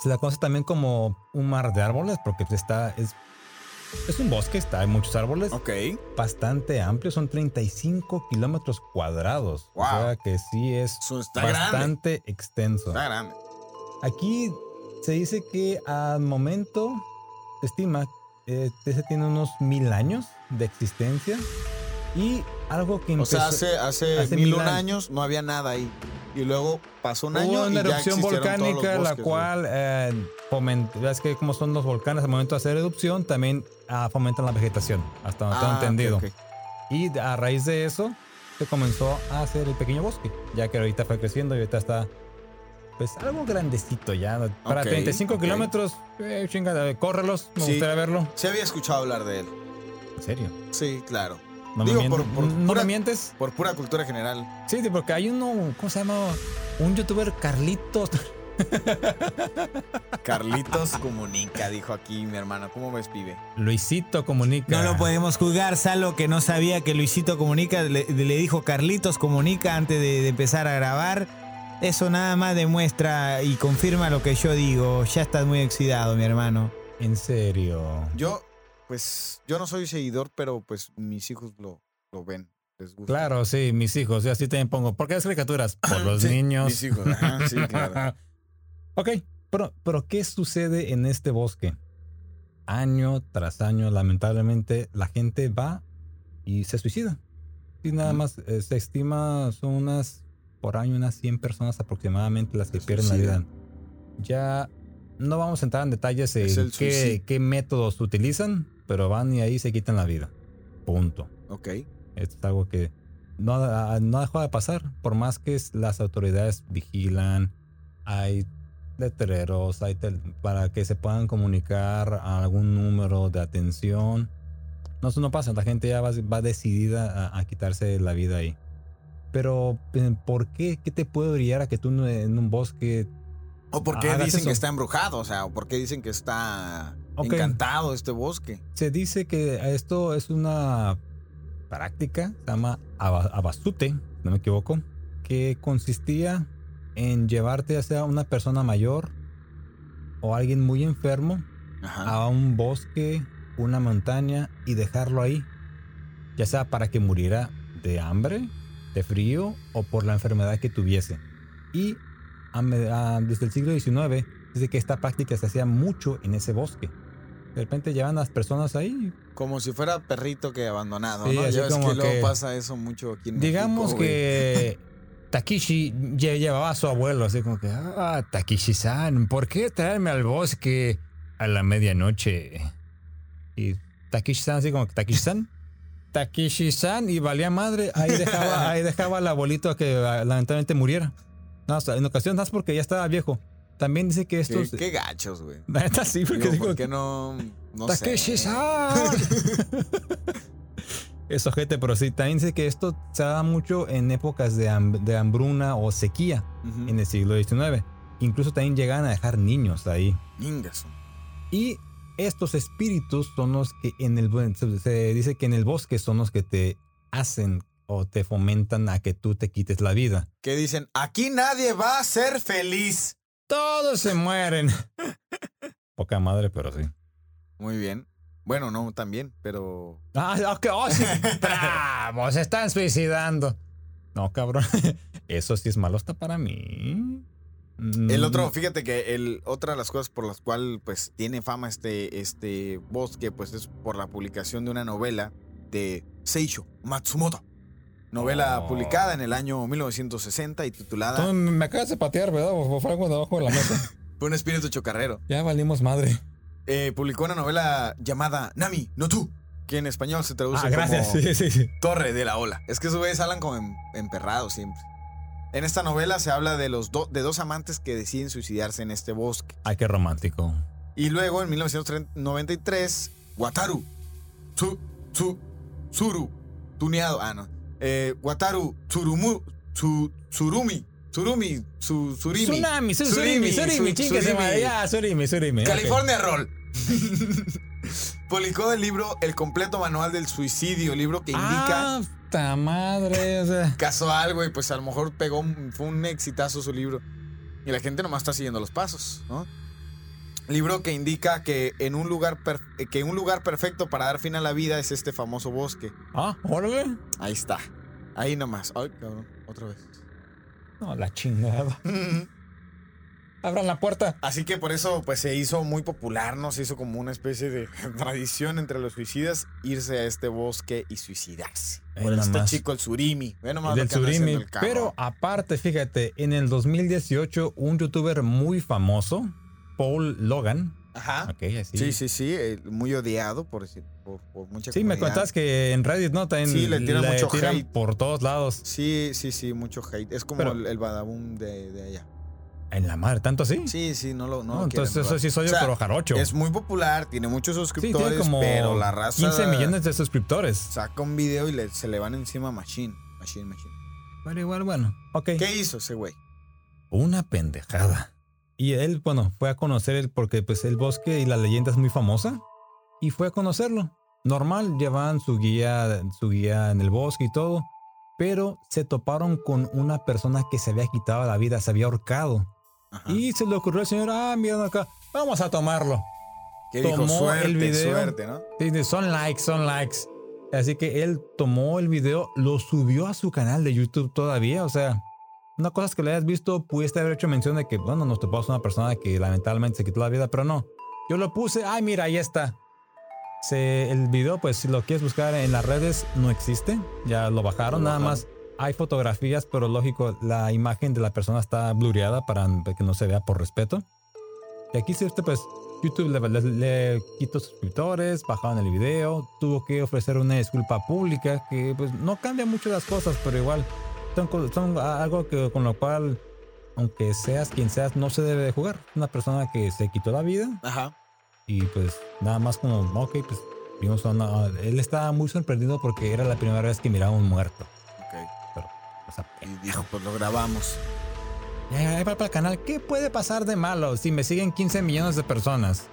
se la conoce también como un mar de árboles porque está, es, es un bosque, está, hay muchos árboles, Ok. bastante amplio, son 35 kilómetros cuadrados. Wow. O sea que sí es grande. bastante extenso. Está grande. Aquí se dice que al momento se estima ese tiene unos mil años de existencia y algo que O empezó, sea, hace, hace, hace mil mil un años. años no había nada ahí. Y luego pasó un año Hubo y una ya erupción los volcánica, la bosques, cual eh, foment- ves que como son los volcanes al momento de hacer erupción, también ah, fomentan la vegetación, hasta donde tengo Ah, ok, entendido. ok. Y a raíz de eso, se comenzó a hacer el pequeño bosque, ya que ahorita fue creciendo y ahorita está, pues, algo grandecito ya. Para Ok, 35 ok. kilómetros, eh, chingada, córrelos, me Sí. gustaría verlo. Sí había escuchado hablar de él. En serio. Sí, claro. No, Digo, me, por- mien- por ¿no pura- me mientes. Por pura cultura general. Sí, sí, porque hay uno, ¿cómo se llama? Un youtuber, Carlitos. Carlitos comunica, dijo aquí mi hermano. ¿Cómo ves, pibe? Luisito comunica. No lo podemos juzgar, Salo que no sabía que Luisito Comunica le, le dijo Carlitos Comunica antes de, de empezar a grabar. Eso nada más demuestra y confirma lo que yo digo. Ya estás muy oxidado, mi hermano. En serio. Yo, pues, yo no soy seguidor, pero pues mis hijos lo, lo ven. Les gusta. Claro, sí, mis hijos. Yo así también pongo. ¿Por qué las caricaturas? Por los Sí, niños. Mis hijos, ajá, sí, claro. ok, pero, pero ¿qué sucede en este bosque? Año tras año, lamentablemente, la gente va y se suicida. Y nada más eh, se estima son unas, por año, unas 100 personas aproximadamente las que Se pierden la vida. Ya no vamos a entrar en detalles Es en qué métodos utilizan, pero van y ahí se quitan la vida. Punto. Ok. Esto es algo que no, no dejado de pasar. Por más que las autoridades vigilan, hay letreros, hay para que se puedan comunicar a algún número de atención. No, eso no pasa. La gente ya va, va decidida a, a quitarse la vida ahí. Pero, eh, ¿por qué? ¿Qué te puede brillar a que tú en un bosque ¿O por qué Hagas dicen que está embrujado? O sea, ¿o por qué dicen que está encantado este bosque? Se dice que esto es una práctica, se llama aba- abasute, no me equivoco, que consistía en llevarte ya sea una persona mayor o alguien muy enfermo Ajá. a un bosque, una montaña y dejarlo ahí, ya sea para que muriera de hambre, de frío o por la enfermedad que tuviese. Y desde el siglo XIX dice que esta práctica se hacía mucho en ese bosque. De repente llevan a las personas ahí. Como si fuera perrito que abandonado, Sí, ¿no? Ya como que luego que- pasa eso mucho aquí en Digamos México, que Takishi lle- llevaba a su abuelo, así como que, ah, Takishi-san, ¿por qué traerme al bosque a la medianoche? Y Takishi-san, así como que, Takishi-san, Takishi-san, y valía madre, ahí dejaba, ahí dejaba al abuelito que lamentablemente muriera. No, o sea, en ocasiones, más porque ya estaba viejo. También dice que Qué, estos... qué gachos, güey. La neta sí, porque Digo, ¿por qué no? No sé. Takeshi-san. es ojete, pero sí, también dice que esto se da mucho en épocas de, de hambruna o sequía en el siglo XIX. Incluso también llegan a dejar niños ahí. Ingaso. Y estos espíritus son los que en el se dice que en el bosque son los que te hacen o te fomentan a que tú te quites la vida. Que dicen, aquí nadie va a ser feliz. Todos se mueren. Poca madre, pero sí. Muy bien. Bueno, no, también, pero... Ah, ok, oh, sí. Bravo, se están suicidando. No, cabrón. Eso sí es malo hasta para mí. El Mm, otro, fíjate que el, otra de las cosas por las cuales pues tiene fama este, este bosque, pues es por la publicación de una novela de Seisho Matsumoto. Novela Oh. publicada en el año 1960 y titulada Tú me acabas de patear, ¿verdad? O fue algo debajo de la mesa. Por un espíritu chocarrero. ya valimos madre. Eh, publicó una novela llamada Nami no Tu, que en español se traduce Ah, gracias. como Sí, sí, sí. Torre de la Ola. Es que esos güeyes hablan como em- emperrados siempre. En esta novela se habla de, los do- de dos amantes que deciden suicidarse en este bosque. Ay, qué romántico. Y luego en 1993, Wataru, Tsu, Tsu, Tsuru, tuneado, ah no, eh, Wataru, Tsurumu, Tsu- Tsurumi, Tsurumi, Su- Surimi, Tsunami, su- surimi, surimi, Su- Surimi. madre. Ya, surimi, surimi. ok. California Roll. Publicó el libro El completo manual del suicidio, libro que indica Ah, madre. O sea. casual, güey, pues a lo mejor pegó, un- fue un exitazo su libro. Y la gente nomás está siguiendo los pasos, ¿no? Libro que indica que en un lugar per- que un lugar perfecto para dar fin a la vida es este famoso bosque. Ah, órale. Ahí está. Ahí nomás. Ay, cabrón, otra vez. No, la chingada. Abran la puerta. Así que por eso pues se hizo muy popular, ¿no? Se hizo como una especie de tradición entre los suicidas irse a este bosque y suicidarse. Por este chico, el Surimi. Ve nomás del lo que anda surimi. el. Pero aparte, fíjate, en el 2018, un youtuber muy famoso, Paul Logan. Ajá. Así. Sí, sí, sí, eh, muy odiado por, por, por mucha Sí, me contabas que en Reddit, ¿no? También Sí, le tiran mucho tiran hate. por todos lados. Sí, sí, sí, mucho hate. Es como Pero- el, el Badabun de, de allá. En la madre, ¿tanto así? Sí, sí, no lo no No, lo quieren, entonces eso ¿verdad? sí soy yo, O sea, pero jarocho. Es muy popular, tiene muchos sí, suscriptores, tiene como pero la raza 15 millones de suscriptores. saca un video y le- se le van encima a Machine. Machine, Machine. Pero igual, bueno. Ok. ¿Qué hizo ese güey? Una pendejada. Y él, bueno, fue a conocer el, porque pues el bosque y la leyenda es muy famosa. Y fue a conocerlo. Normal, llevaban su guía, su guía en el bosque y todo. Pero se toparon con una persona que se había quitado la vida, se había ahorcado. Ajá. Y se le ocurrió al señor, ah, mira acá, vamos a tomarlo. ¿Qué dijo? tomó Suerte, el video. suerte, ¿no? Son likes, son likes. Así que él tomó el video, lo subió a su canal de YouTube todavía. O sea, una cosa es que lo hayas visto, pudiste haber hecho mención de que, bueno, nos topamos una persona que lamentablemente se quitó la vida, pero no. Yo lo puse, ay, mira, ahí está. Se, el video, pues si lo quieres buscar en las redes, no existe. Ya lo bajaron, Lo nada bajaron. más. Hay fotografías, pero lógico, la imagen de la persona está blureada para que no se vea por respeto. Y aquí sí, usted, pues, YouTube le, le- le quitó suscriptores, bajaron el video, tuvo que ofrecer una disculpa pública que pues no cambia mucho las cosas, pero igual son, son algo que con lo cual, aunque seas quien seas, no se debe de jugar. Una persona que se quitó la vida Ajá. y pues nada más como, ok, pues vimos a una- él estaba muy sorprendido porque era la primera vez que miraba a un muerto. Ok. Pero, o sea, Y dijo, pues lo grabamos. ahí va para el canal, ¿qué puede pasar de malo si me siguen 15 millones de personas?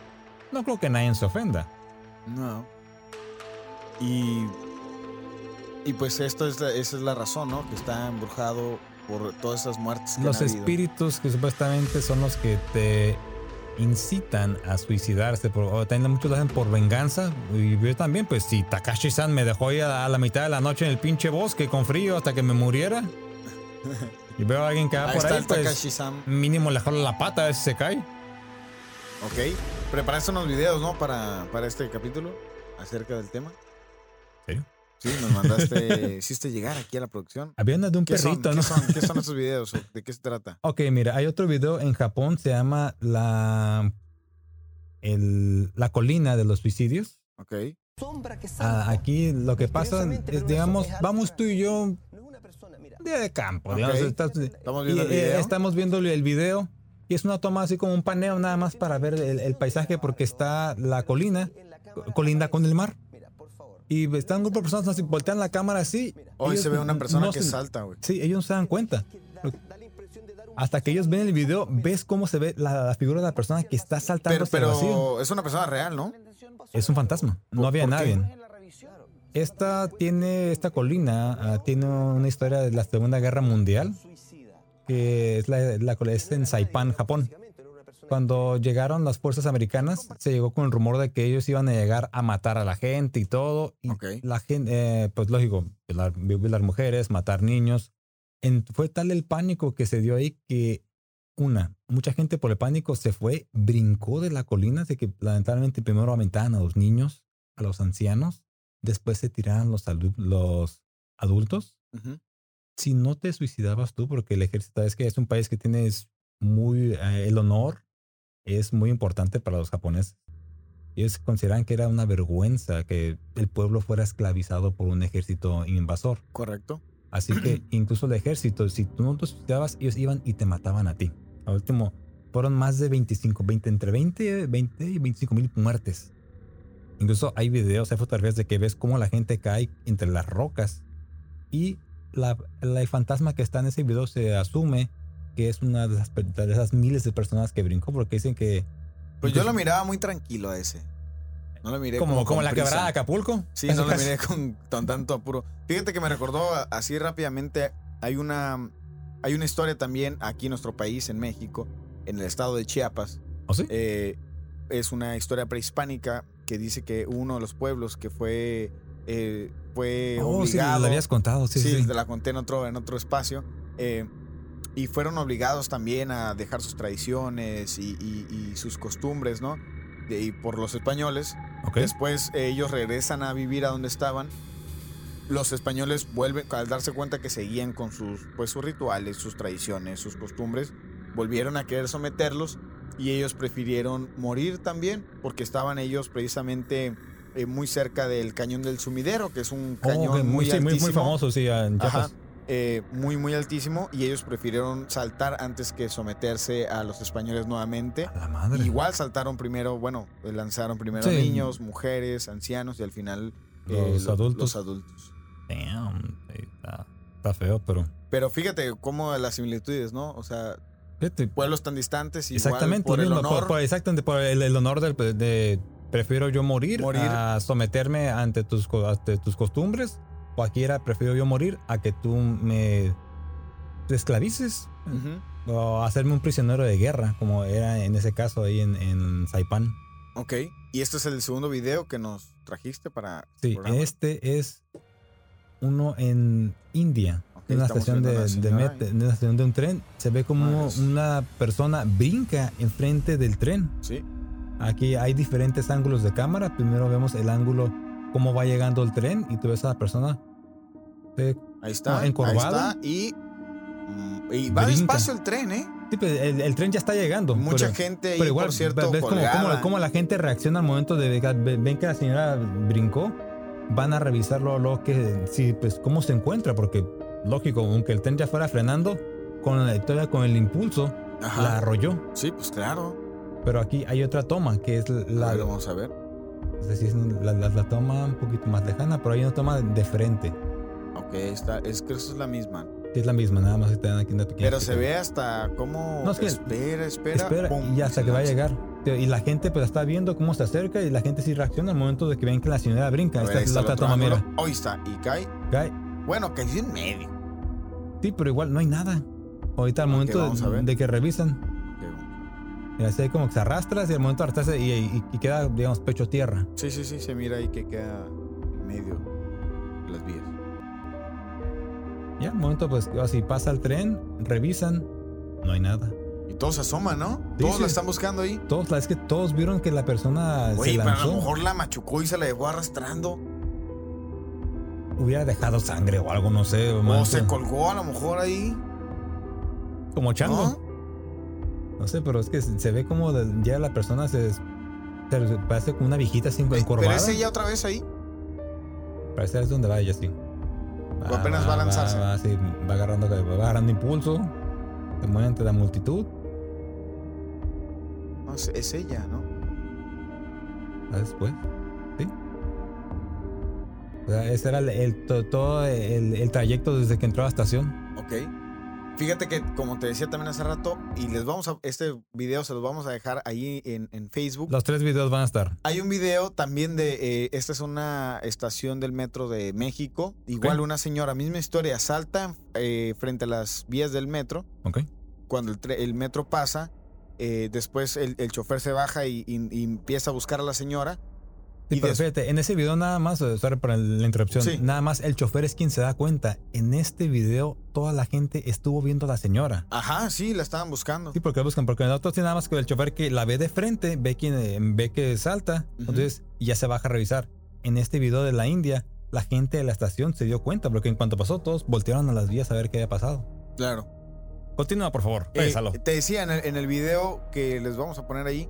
No creo que nadie se ofenda. No. Y. Y pues esto es la- esa es la razón, ¿no? Que está embrujado por todas esas muertes que Los han espíritus que supuestamente son los que te incitan a suicidarse, por, o también muchos lo hacen por venganza. Y yo también, pues si Takashi-san me dejó ahí a, la mitad de la noche en el pinche bosque con frío hasta que me muriera. Y veo a alguien que va Ahí por ahí, pues mínimo le jalo la pata a ver si se cae. Ok. Preparaste unos videos, ¿no? Para, para este capítulo acerca del tema. ¿Serio? Sí, nos mandaste. hiciste llegar aquí a la producción. Había una de un ¿Qué son? perrito, ¿Qué ¿no? son? ¿Qué son esos videos? ¿De qué se trata? Ok, mira, hay otro video en Japón, se llama la, el- la colina de los suicidios. Ok. Ah, aquí lo que pasa es, digamos, vamos tú y yo un día de campo, Ok. digamos, estás- Estamos y, viendo el eh, video. estamos viendo el video y es una toma así como un paneo nada más para ver el, el paisaje porque está la colina, co- colinda con el mar. Y están un grupo de personas así, voltean la cámara así. Hoy se ve una persona no que se- salta, güey. Sí, ellos no se dan cuenta. hasta que ellos ven el video, ves cómo se ve la, la figura de la persona que está saltando Pero, vacío. pero es una persona real, ¿no? Es un fantasma. No ¿Por- había nadie. Esta tiene, esta colina ah, tiene una historia de la Segunda Guerra Mundial, que es, la, la es en Saipan, Japón. Cuando llegaron las fuerzas americanas, se llegó con el rumor de que ellos iban a llegar a matar a la gente y todo. Y Ok. la gente, eh, pues lógico, violar, violar mujeres, matar niños. En- fue tal el pánico que se dio ahí que, una, mucha gente por el pánico se fue, brincó de la colina, de que lamentablemente primero aventaban a los niños, a los ancianos, después se tiraban los, los adultos. Ujú. Si no te suicidabas tú, porque el ejército es que es un país que tienes muy, eh, el honor es muy importante para los japoneses. Ellos consideran que era una vergüenza que el pueblo fuera esclavizado por un ejército invasor. Correcto. Así que incluso el ejército, si tú no te suicidabas, ellos iban y te mataban a ti. Al último, fueron más de 25, 20, entre 20, 20 y 25 mil muertes. Incluso hay videos, hay fotografías de que ves cómo la gente cae entre las rocas. Y la, la- el fantasma que está en ese video se asume que es una de esas, per- de esas miles de personas que brincó porque dicen que... Pues yo lo miraba muy tranquilo a ese. No lo miré como, como, como con la prisa. quebrada de Acapulco. Sí, no lo miré con tan, tanto apuro. Fíjate que me recordó así rápidamente. Hay una, hay una historia también aquí en nuestro país, en México, en el estado de Chiapas. ¿Oh, sí? Eh, es una historia prehispánica que dice que uno de los pueblos que fue, eh, fue Oh, sí, obligado. la habías contado, sí, sí, sí. sí. te la conté en otro, en otro espacio. eh, y fueron obligados también a dejar sus tradiciones y, y- y sus costumbres, ¿no? De- y por los españoles. Ok. Después eh, ellos regresan a vivir a donde estaban. Los españoles vuelven, al darse cuenta que seguían con sus, pues, sus rituales, sus tradiciones, sus costumbres, volvieron a querer someterlos y ellos prefirieron morir también porque estaban ellos precisamente eh, muy cerca del cañón del sumidero, que es un Oh, cañón ok, muy, sí, muy, muy famoso, sí, en Ajá, Chiapas. Eh, muy, muy altísimo y ellos prefirieron saltar antes que someterse a los españoles nuevamente. A la madre. Igual saltaron primero, bueno, eh, lanzaron primero Sí. niños, mujeres, ancianos y al final eh, Los lo- adultos. los adultos. Damn, está, está feo, pero... Pero fíjate cómo las similitudes, ¿no? O sea, Fíjate, pueblos tan distantes y exactamente, por el honor. por- por- exactamente, por el, el honor del- de, prefiero yo morir, Morir. a someterme ante tus, ante tus costumbres, o aquí era prefiero yo morir a que tú me esclavices o hacerme un prisionero de guerra, como era en ese caso ahí en, en Saipan. Ok. Y este es el segundo video que nos trajiste para. el Sí, este es uno en India. En una estación de, de, señora met- en una estación de un tren. Se ve como una persona brinca enfrente del tren. Sí. Aquí hay diferentes ángulos de cámara. Primero vemos el ángulo, cómo va llegando el tren, y tú ves a la persona. eh, Ahí está. No, encorvado. Ahí está. Y. mm, Y va Brinca. despacio el tren, ¿eh? sí, pues, el, el tren ya está llegando. Mucha pero- gente Pero igual, por cierto, ves cómo, cómo- cómo la gente reacciona al momento de ve- ven que la señora brincó, van a revisarlo lo que sí, pues cómo se encuentra, porque lógico, aunque el tren ya fuera frenando, con el, todavía con el impulso Ajá. la arrolló. Sí, pues claro. Pero aquí hay otra toma que es A la, ver, vamos a ver. Es decir, la, la- la toma un poquito más lejana, pero hay una toma de frente. Ok, está, es que esa es la misma. que es la misma, nada más dan aquí pequeña Pero se ve hasta cómo No, es que- espera, espera. Espera, pum, y hasta que va a llegar. Y la gente pues está viendo cómo se acerca y la gente sí reacciona al momento de que ven que la señora brinca. Ver, Esta es la otra toma, mira. Ahí está, y cae. Cae. Bueno, cayó en medio. Sí, pero igual no hay nada. Ahorita al momento de, que revisan. Mira, ve como que se arrastra y al momento de arrastrarse y, y- y queda, digamos, pecho tierra. Sí, sí, sí, se mira ahí que queda en medio de las vías. Ya, al momento pues así pasa el tren, revisan, no hay nada. Y todos se asoman, ¿no? Sí, Todos sí. la están buscando ahí. Todos, es que todos vieron que la persona Oye, se pero a lanzó. lo mejor la machucó y se la dejó arrastrando. Hubiera dejado sangre o algo, no sé. O se colgó a lo mejor ahí. como chango. ¿no? No sé, pero es que se ve como de- ya la persona se, se parece como una viejita Pero encorvada. es ella otra vez ahí. Parece es donde va ella sí. O apenas va a lanzarse. Va, sí, va agarrando, va agarrando impulso. Se mueve ante la multitud. No, es, es ella, ¿no? va Después. Sí. O sea, ese era el, el- to- todo el, el trayecto desde que entró a la estación. Ok. Fíjate que, como te decía también hace rato, y les vamos a, este video se los vamos a dejar ahí en, en Facebook. Los tres videos van a estar. Hay un video también de, eh, esta es una estación del metro de México. Igual una señora, misma historia, salta eh, frente a las vías del metro. Ok. Cuando el, el metro pasa, eh, después el, el chofer se baja y, y- y empieza a buscar a la señora. Sí, pero fíjate, en ese video nada más, eh, sorry por la interrupción, Sí. nada más el chofer es quien se da cuenta. En este video toda la gente estuvo viendo a la señora. Ajá, sí, la estaban buscando. Sí, porque buscan, porque nosotros tiene nada más que el chofer que la ve de frente, ve quien eh, ve que salta, Ujú. entonces ya se baja a revisar. En este video de la India, la gente de la estación se dio cuenta, porque en cuanto pasó, todos voltearon a las vías a ver qué había pasado. Claro. Continúa, por favor. Eh, te decía en el, en el video que les vamos a poner ahí,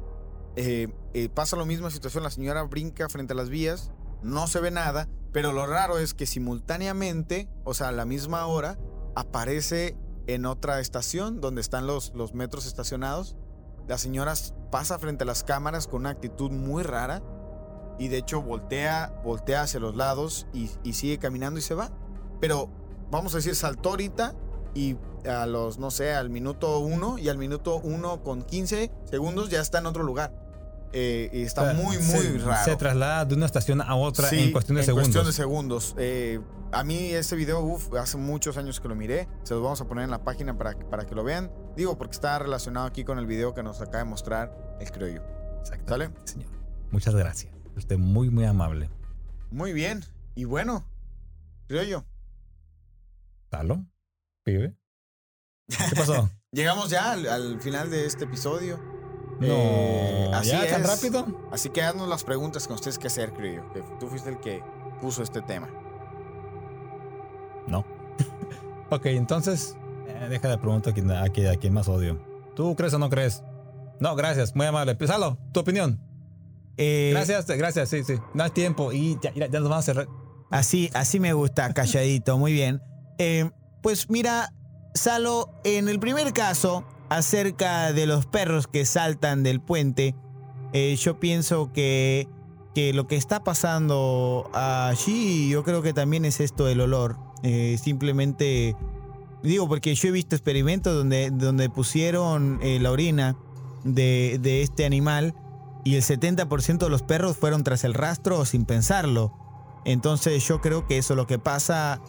eh, eh, pasa la misma situación, la señora brinca frente a las vías, no se ve nada, pero lo raro es que simultáneamente, o sea, a la misma hora, aparece en otra estación donde están los, los metros estacionados. La señora pasa frente a las cámaras con una actitud muy rara y de hecho voltea, voltea hacia los lados y, sigue caminando y se va. Pero vamos a decir, saltó ahorita y a los, no sé, al minuto 1 y al minuto 1 con 15 segundos ya está en otro lugar. Eh, y está O sea, muy, muy se, raro. Se traslada de una estación a otra Sí, en cuestión de segundos. cuestión de segundos. Eh, a mí ese video, uff, hace muchos años que lo miré. Se los vamos a poner en la página para, que- para que lo vean. Digo, porque está relacionado aquí con el video que nos acaba de mostrar el criollo. Exacto. ¿Sale? Señor. Muchas gracias. Usted muy, muy amable. Muy bien. Y bueno, criollo. ¿Talo? ¿Pibe? ¿Qué pasó? Llegamos ya al, al final de este episodio. No, Eh, así ¿ya tan es. rápido? Así que haznos las preguntas que nos tienes que hacer, criollo. Que tú fuiste el que puso este tema. No. ok, entonces, eh, deja de preguntar a quién, a, quién, a quién más odio. ¿Tú crees o no crees? No, gracias, muy amable. Pésalo, tu opinión. Eh, Gracias, gracias, sí, sí. No hay tiempo y ya, ya, ya nos van a cerrar. Así, así me gusta, calladito, muy bien. Eh, pues mira, Salo, en el primer caso, acerca de los perros que saltan del puente, eh, yo pienso que, que lo que está pasando allí, yo creo que también es esto del olor. Eh, simplemente, digo, porque yo he visto experimentos donde, donde pusieron eh, la orina de, de este animal y el 70% de los perros fueron tras el rastro sin pensarlo. Entonces yo creo que eso es lo que pasa,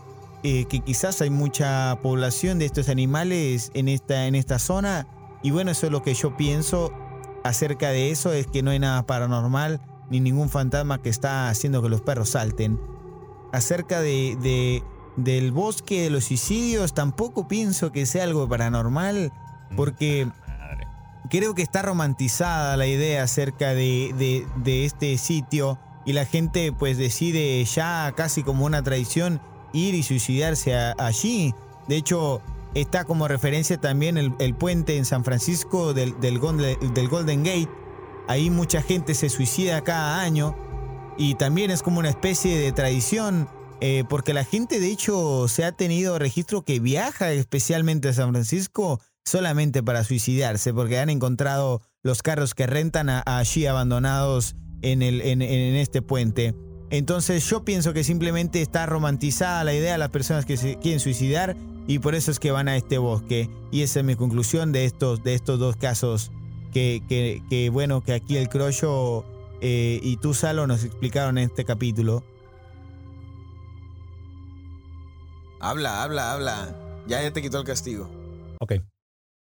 eh, que quizás hay mucha población de estos animales en esta, en esta zona. Y bueno, eso es lo que yo pienso acerca de eso, es que no hay nada paranormal ni ningún fantasma que está haciendo que los perros salten. Acerca de, de- del bosque de los suicidios, tampoco pienso que sea algo paranormal, porque creo que está romantizada la idea acerca de, de- de este sitio y la gente pues decide ya casi como una tradición ir y suicidarse allí. De hecho, está como referencia también el, puente en San Francisco del, Golden, Gate. Ahí mucha gente se suicida cada año y también es como una especie de tradición. eh, porque la gente de hecho se ha tenido registro que viaja especialmente a San Francisco solamente para suicidarse, porque han encontrado los carros que rentan allí abandonados en este puente. Entonces yo pienso que simplemente está romantizada la idea de las personas que se quieren suicidar y por eso es que van a este bosque. Y esa es mi conclusión de estos, de estos dos casos que, que- que, bueno, que aquí el Crollo eh, y tú, Salo, nos explicaron en este capítulo. Habla, habla, habla. Ya, ya te quitó el castigo. Ok.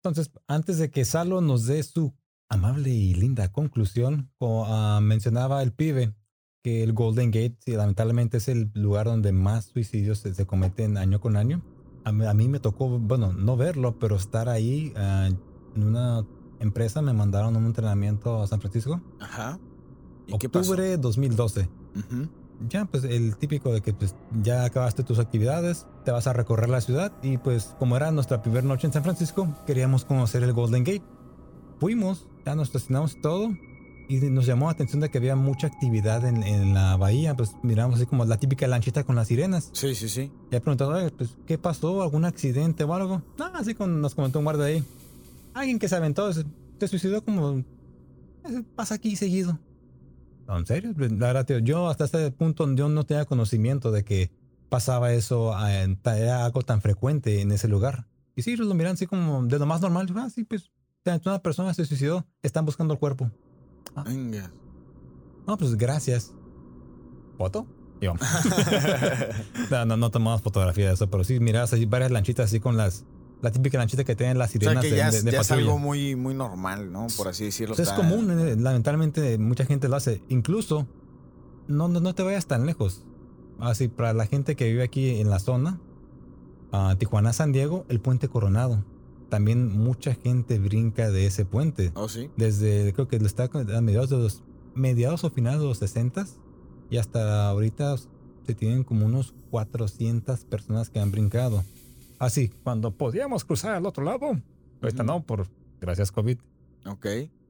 Entonces, antes de que Salo nos dé su amable y linda conclusión, como ah, mencionaba el pibe, que el Golden Gate lamentablemente es el lugar donde más suicidios se, se cometen año con año. A, mí- a mí me tocó, bueno, no verlo, pero estar ahí ah, en una empresa, me mandaron a un entrenamiento a San Francisco. Ajá. ¿Y qué pasó? Octubre 2012. Ujú. Ya, pues el típico de que pues, ya acabaste tus actividades, te vas a recorrer la ciudad y pues como era nuestra primera noche en San Francisco, queríamos conocer el Golden Gate. Fuimos, ya nos estacionamos todo y nos llamó la atención de que había mucha actividad en, en la bahía, pues miramos así como la típica lanchita con las sirenas. Sí, sí, sí. Ya preguntado, "Oye, pues, ¿qué pasó? ¿Algún accidente o algo? No, así con, nos comentó un guardia ahí. Alguien que se aventó, se, se suicidó como... "Eh, Pasa aquí seguido. No, ¿En serio? Pues, La verdad, tío, yo hasta este punto yo no tenía conocimiento de que pasaba eso, ta- era algo tan frecuente en ese lugar. Y sí, lo miran así como de lo más normal. Ah, sí, pues, una persona se suicidó, están buscando el cuerpo. Venga. No, pues gracias. ¿Foto? Y vamos. no, no, no tomamos fotografía de eso, pero sí miras así varias lanchitas así con las. La típica lanchita que tienen las O sea sirenas que de, ya, de- ya es algo muy, muy normal, ¿no? Por así decirlo. O sea, es común, eh, lamentablemente mucha gente lo hace. Incluso, no, no, no te vayas tan lejos. Así, para la gente que vive aquí en la zona, a Tijuana, San Diego, el puente Coronado. También mucha gente brinca de ese puente. Oh, sí. Desde, creo que está a mediados de los, mediados o finales de los 60 y hasta ahorita se tienen como unos 400 personas que han brincado. Así, cuando podíamos cruzar al otro lado. Ahorita Ujú. no, por gracias COVID. Ok.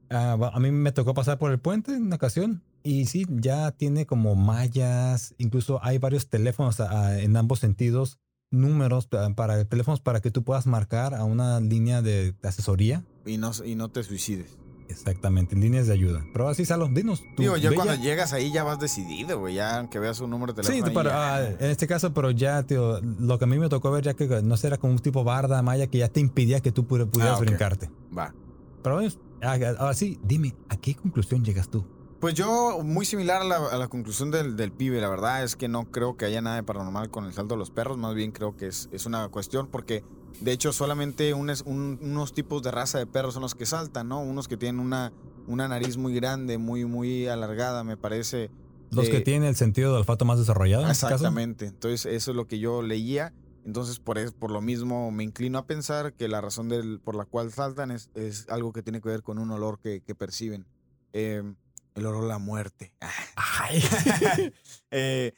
Ah, va- a mí me tocó pasar por el puente en una ocasión y sí, ya tiene como mallas, incluso hay varios teléfonos ah, en ambos sentidos, números pa- para teléfonos para que tú puedas marcar a una línea de, asesoría. Y no, y no te suicides. Exactamente, líneas de ayuda. Pero así, Salo, dinos. tu Digo, ya cuando llegas ahí ya vas decidido, güey. Ya aunque veas un número de Sí, teléfono. ahí pero ya- ah, en este caso, pero ya, tío, lo que a mí me tocó ver ya que no sé, era como un tipo barda, malla, que ya te impidía que tú pu- pudieras Ah, brincarte. Va. Pero bueno, ah, ahora sí, dime, ¿a qué conclusión llegas tú? Pues yo, muy similar a la, a la conclusión del, del pibe, la verdad es que no creo que haya nada de paranormal con el salto de los perros, más bien creo que es, es una cuestión porque de hecho solamente un un- unos tipos de raza de perros son los que saltan, ¿no? Unos que tienen una, una nariz muy grande, muy, muy alargada, me parece. Los Eh, que tienen el sentido del olfato más desarrollado. en este caso? Exactamente, entonces eso es lo que yo leía, entonces por, por lo mismo me inclino a pensar que la razón del, por la cual saltan es, es algo que tiene que ver con un olor que, que perciben. Em, el a la muerte. Ay. Eh,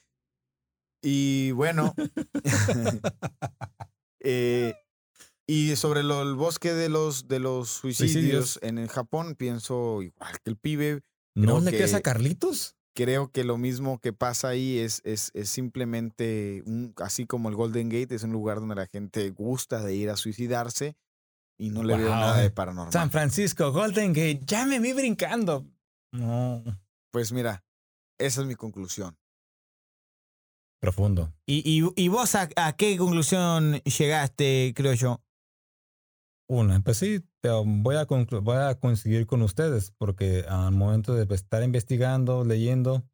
y bueno. eh, y sobre lo- el bosque de los, de los suicidios, Suicidios. en el Japón, pienso igual que el pibe. ¿No le que- a Carlitos? Creo que lo mismo que pasa ahí es, es, es simplemente, un, así como el Golden Gate, es un lugar donde la gente gusta de ir a suicidarse y no le veo Wow. nada de paranormal. San Francisco, Golden Gate, ya me vi brincando. No. Pues mira, esa es mi conclusión. Profundo. ¿Y, y, y vos a, a qué conclusión llegaste, creo yo? Una, pues sí, te voy a, voy a coincidir con ustedes porque al momento de estar investigando, leyendo,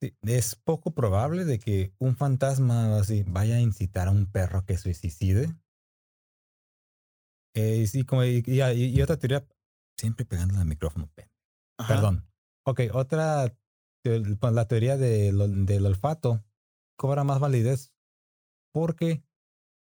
sí, es poco probable de que un fantasma así vaya a incitar a un perro que se suicide. Eh, sí, como, y, y- y otra teoría, siempre pegando al micrófono, pen. Ajá. Perdón. Ok, otra, pues, la teoría de lo- del olfato cobra más validez porque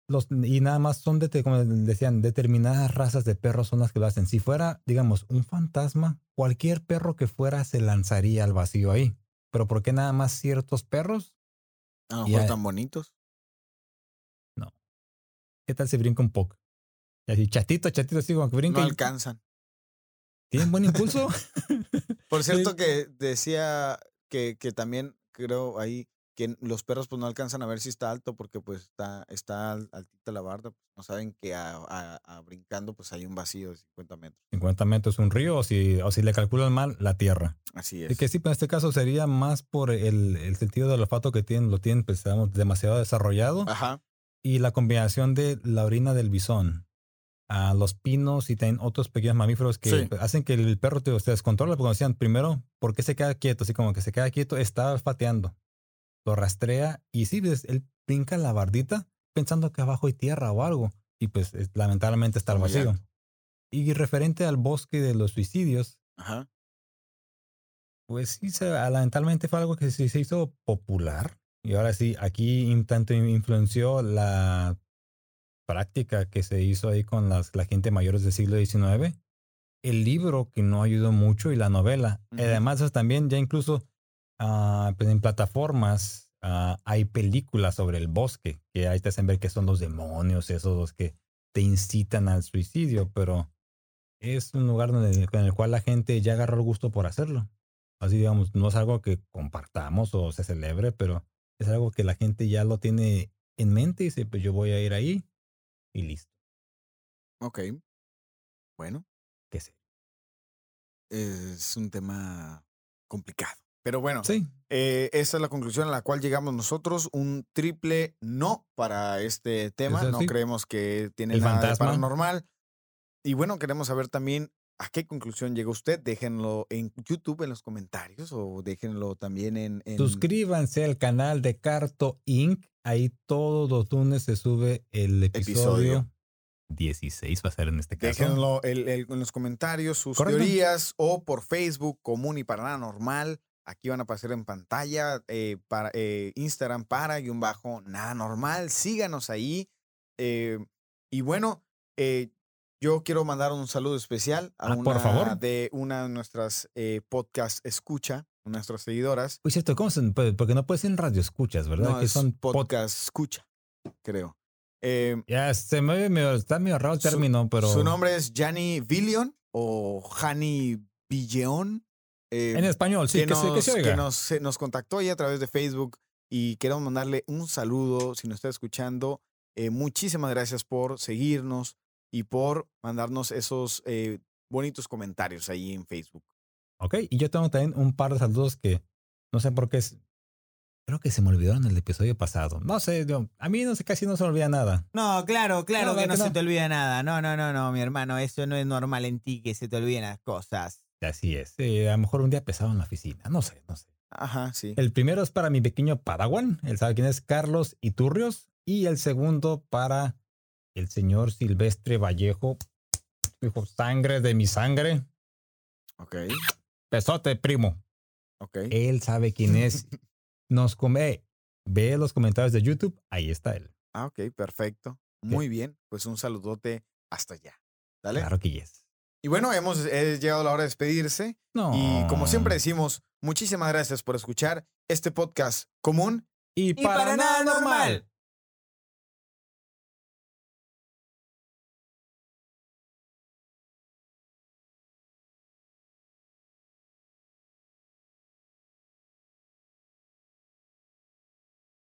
los, y nada más son, de, como decían, determinadas razas de perros son las que lo hacen. Si fuera, digamos, un fantasma, cualquier perro que fuera se lanzaría al vacío ahí. Pero ¿por qué nada más ciertos perros? A lo mejor bonitos. ¿Qué tal si brinca un poco? Y así, chatito, chatito, así como que brinca. No alcanzan. ¿Tienen buen impulso? Por cierto que decía que, que también creo ahí que los perros pues no alcanzan a ver si está alto porque pues está, está al- altita la barda. Pues, no saben que a, a- a brincando pues hay un vacío de 50 metros. 50 metros un río o si, o si le calculan mal, la tierra. Así Y es. que sí, pero en este caso sería más por el, el sentido del olfato que tienen, lo tienen pues, digamos, demasiado desarrollado. Ajá. y la combinación de la orina del bisón a los pinos y también otros pequeños mamíferos que Sí. hacen que el perro te, se descontrole. Porque decían, primero, ¿por qué se queda quieto? Así como que se queda quieto, está olfateando. Lo rastrea y sí, pues, él brinca la bardita pensando que abajo hay tierra o algo. Y pues es- lamentablemente está al vacío. Y referente al bosque de los suicidios, Ajá. pues sí, se- lamentablemente fue algo que sí se hizo popular. Y ahora sí, aquí tanto influenció la práctica que se hizo ahí con las, la gente mayores del siglo XIX, el libro que no ayudó mucho y la novela. Ujú. Además, eso también ya incluso ah, pues en plataformas ah, hay películas sobre el bosque, que ahí te hacen ver que son los demonios, esos los que te incitan al suicidio, pero es un lugar donde, con el cual la gente ya agarró el gusto por hacerlo. Así digamos, no es algo que compartamos o se celebre, pero es algo que la gente ya lo tiene en mente y dice, pues yo voy a ir ahí y listo. Ok. Bueno, ¿Qué sé? es un tema complicado. Pero bueno, Sí. eh, esa es la conclusión a la cual llegamos nosotros. Un triple no para este tema. No creemos que tiene El nada de paranormal. Y bueno, queremos saber también a qué conclusión llegó usted. Déjenlo en YouTube en los comentarios o déjenlo también en... en- Suscríbanse al canal de Carto Inc. Ahí todos los lunes se sube el episodio. Episodio. 16 va a ser en este caso. Déjenlo el- el- en los comentarios sus Correcto. teorías o por Facebook común y para nada normal. Aquí van a pasar en pantalla eh, para eh, Instagram para y un bajo nada normal. Síganos ahí. eh, y bueno, eh, yo quiero mandar un saludo especial a Ah, una por favor. de una de nuestras eh, podcast escucha, nuestras seguidoras. Uy, cierto, ¿cómo se, pues, porque no puede ser en radio escuchas, ¿verdad? No, que es son pod- podcast escucha, creo. Eh, Ya se me está medio raro el Su- término, pero Su nombre es Gianni Villion o Hani Villeon. eh, en español, sí, que, se, que se que oiga. nos, se- nos contactó ahí a través de Facebook y queremos mandarle un saludo si nos está escuchando. Eh, muchísimas gracias por seguirnos y por mandarnos esos eh, bonitos comentarios ahí en Facebook. Ok, y yo tengo también un par de saludos que no sé por qué es. Creo que se me olvidaron en el episodio pasado. No sé, yo- a mí no sé, casi no se me olvida nada. No, claro, claro No, que ¿verdad no que se no? te olvida nada. No, no, no, no, mi hermano. Eso no es normal en ti que se te olviden las cosas. Así es. Eh, a lo mejor un día pesado en la oficina. No sé, no sé. Ajá, sí. El primero es para mi pequeño Padawan. Él sabe quién es Carlos Iturrios. Y el segundo para el señor Silvestre Vallejo. Dijo, sangre de mi sangre. Ok, Pesote, primo. ok. Él sabe quién es. Nos come. Ve los comentarios de YouTube. Ahí está él. Ah, ok, perfecto. Muy bien. Pues un saludote hasta allá. ¿Dale? Claro que yes. Y bueno, hemos eh, llegado a la hora de despedirse. No. Y como siempre decimos, muchísimas gracias por escuchar este podcast común Y, para, nada normal.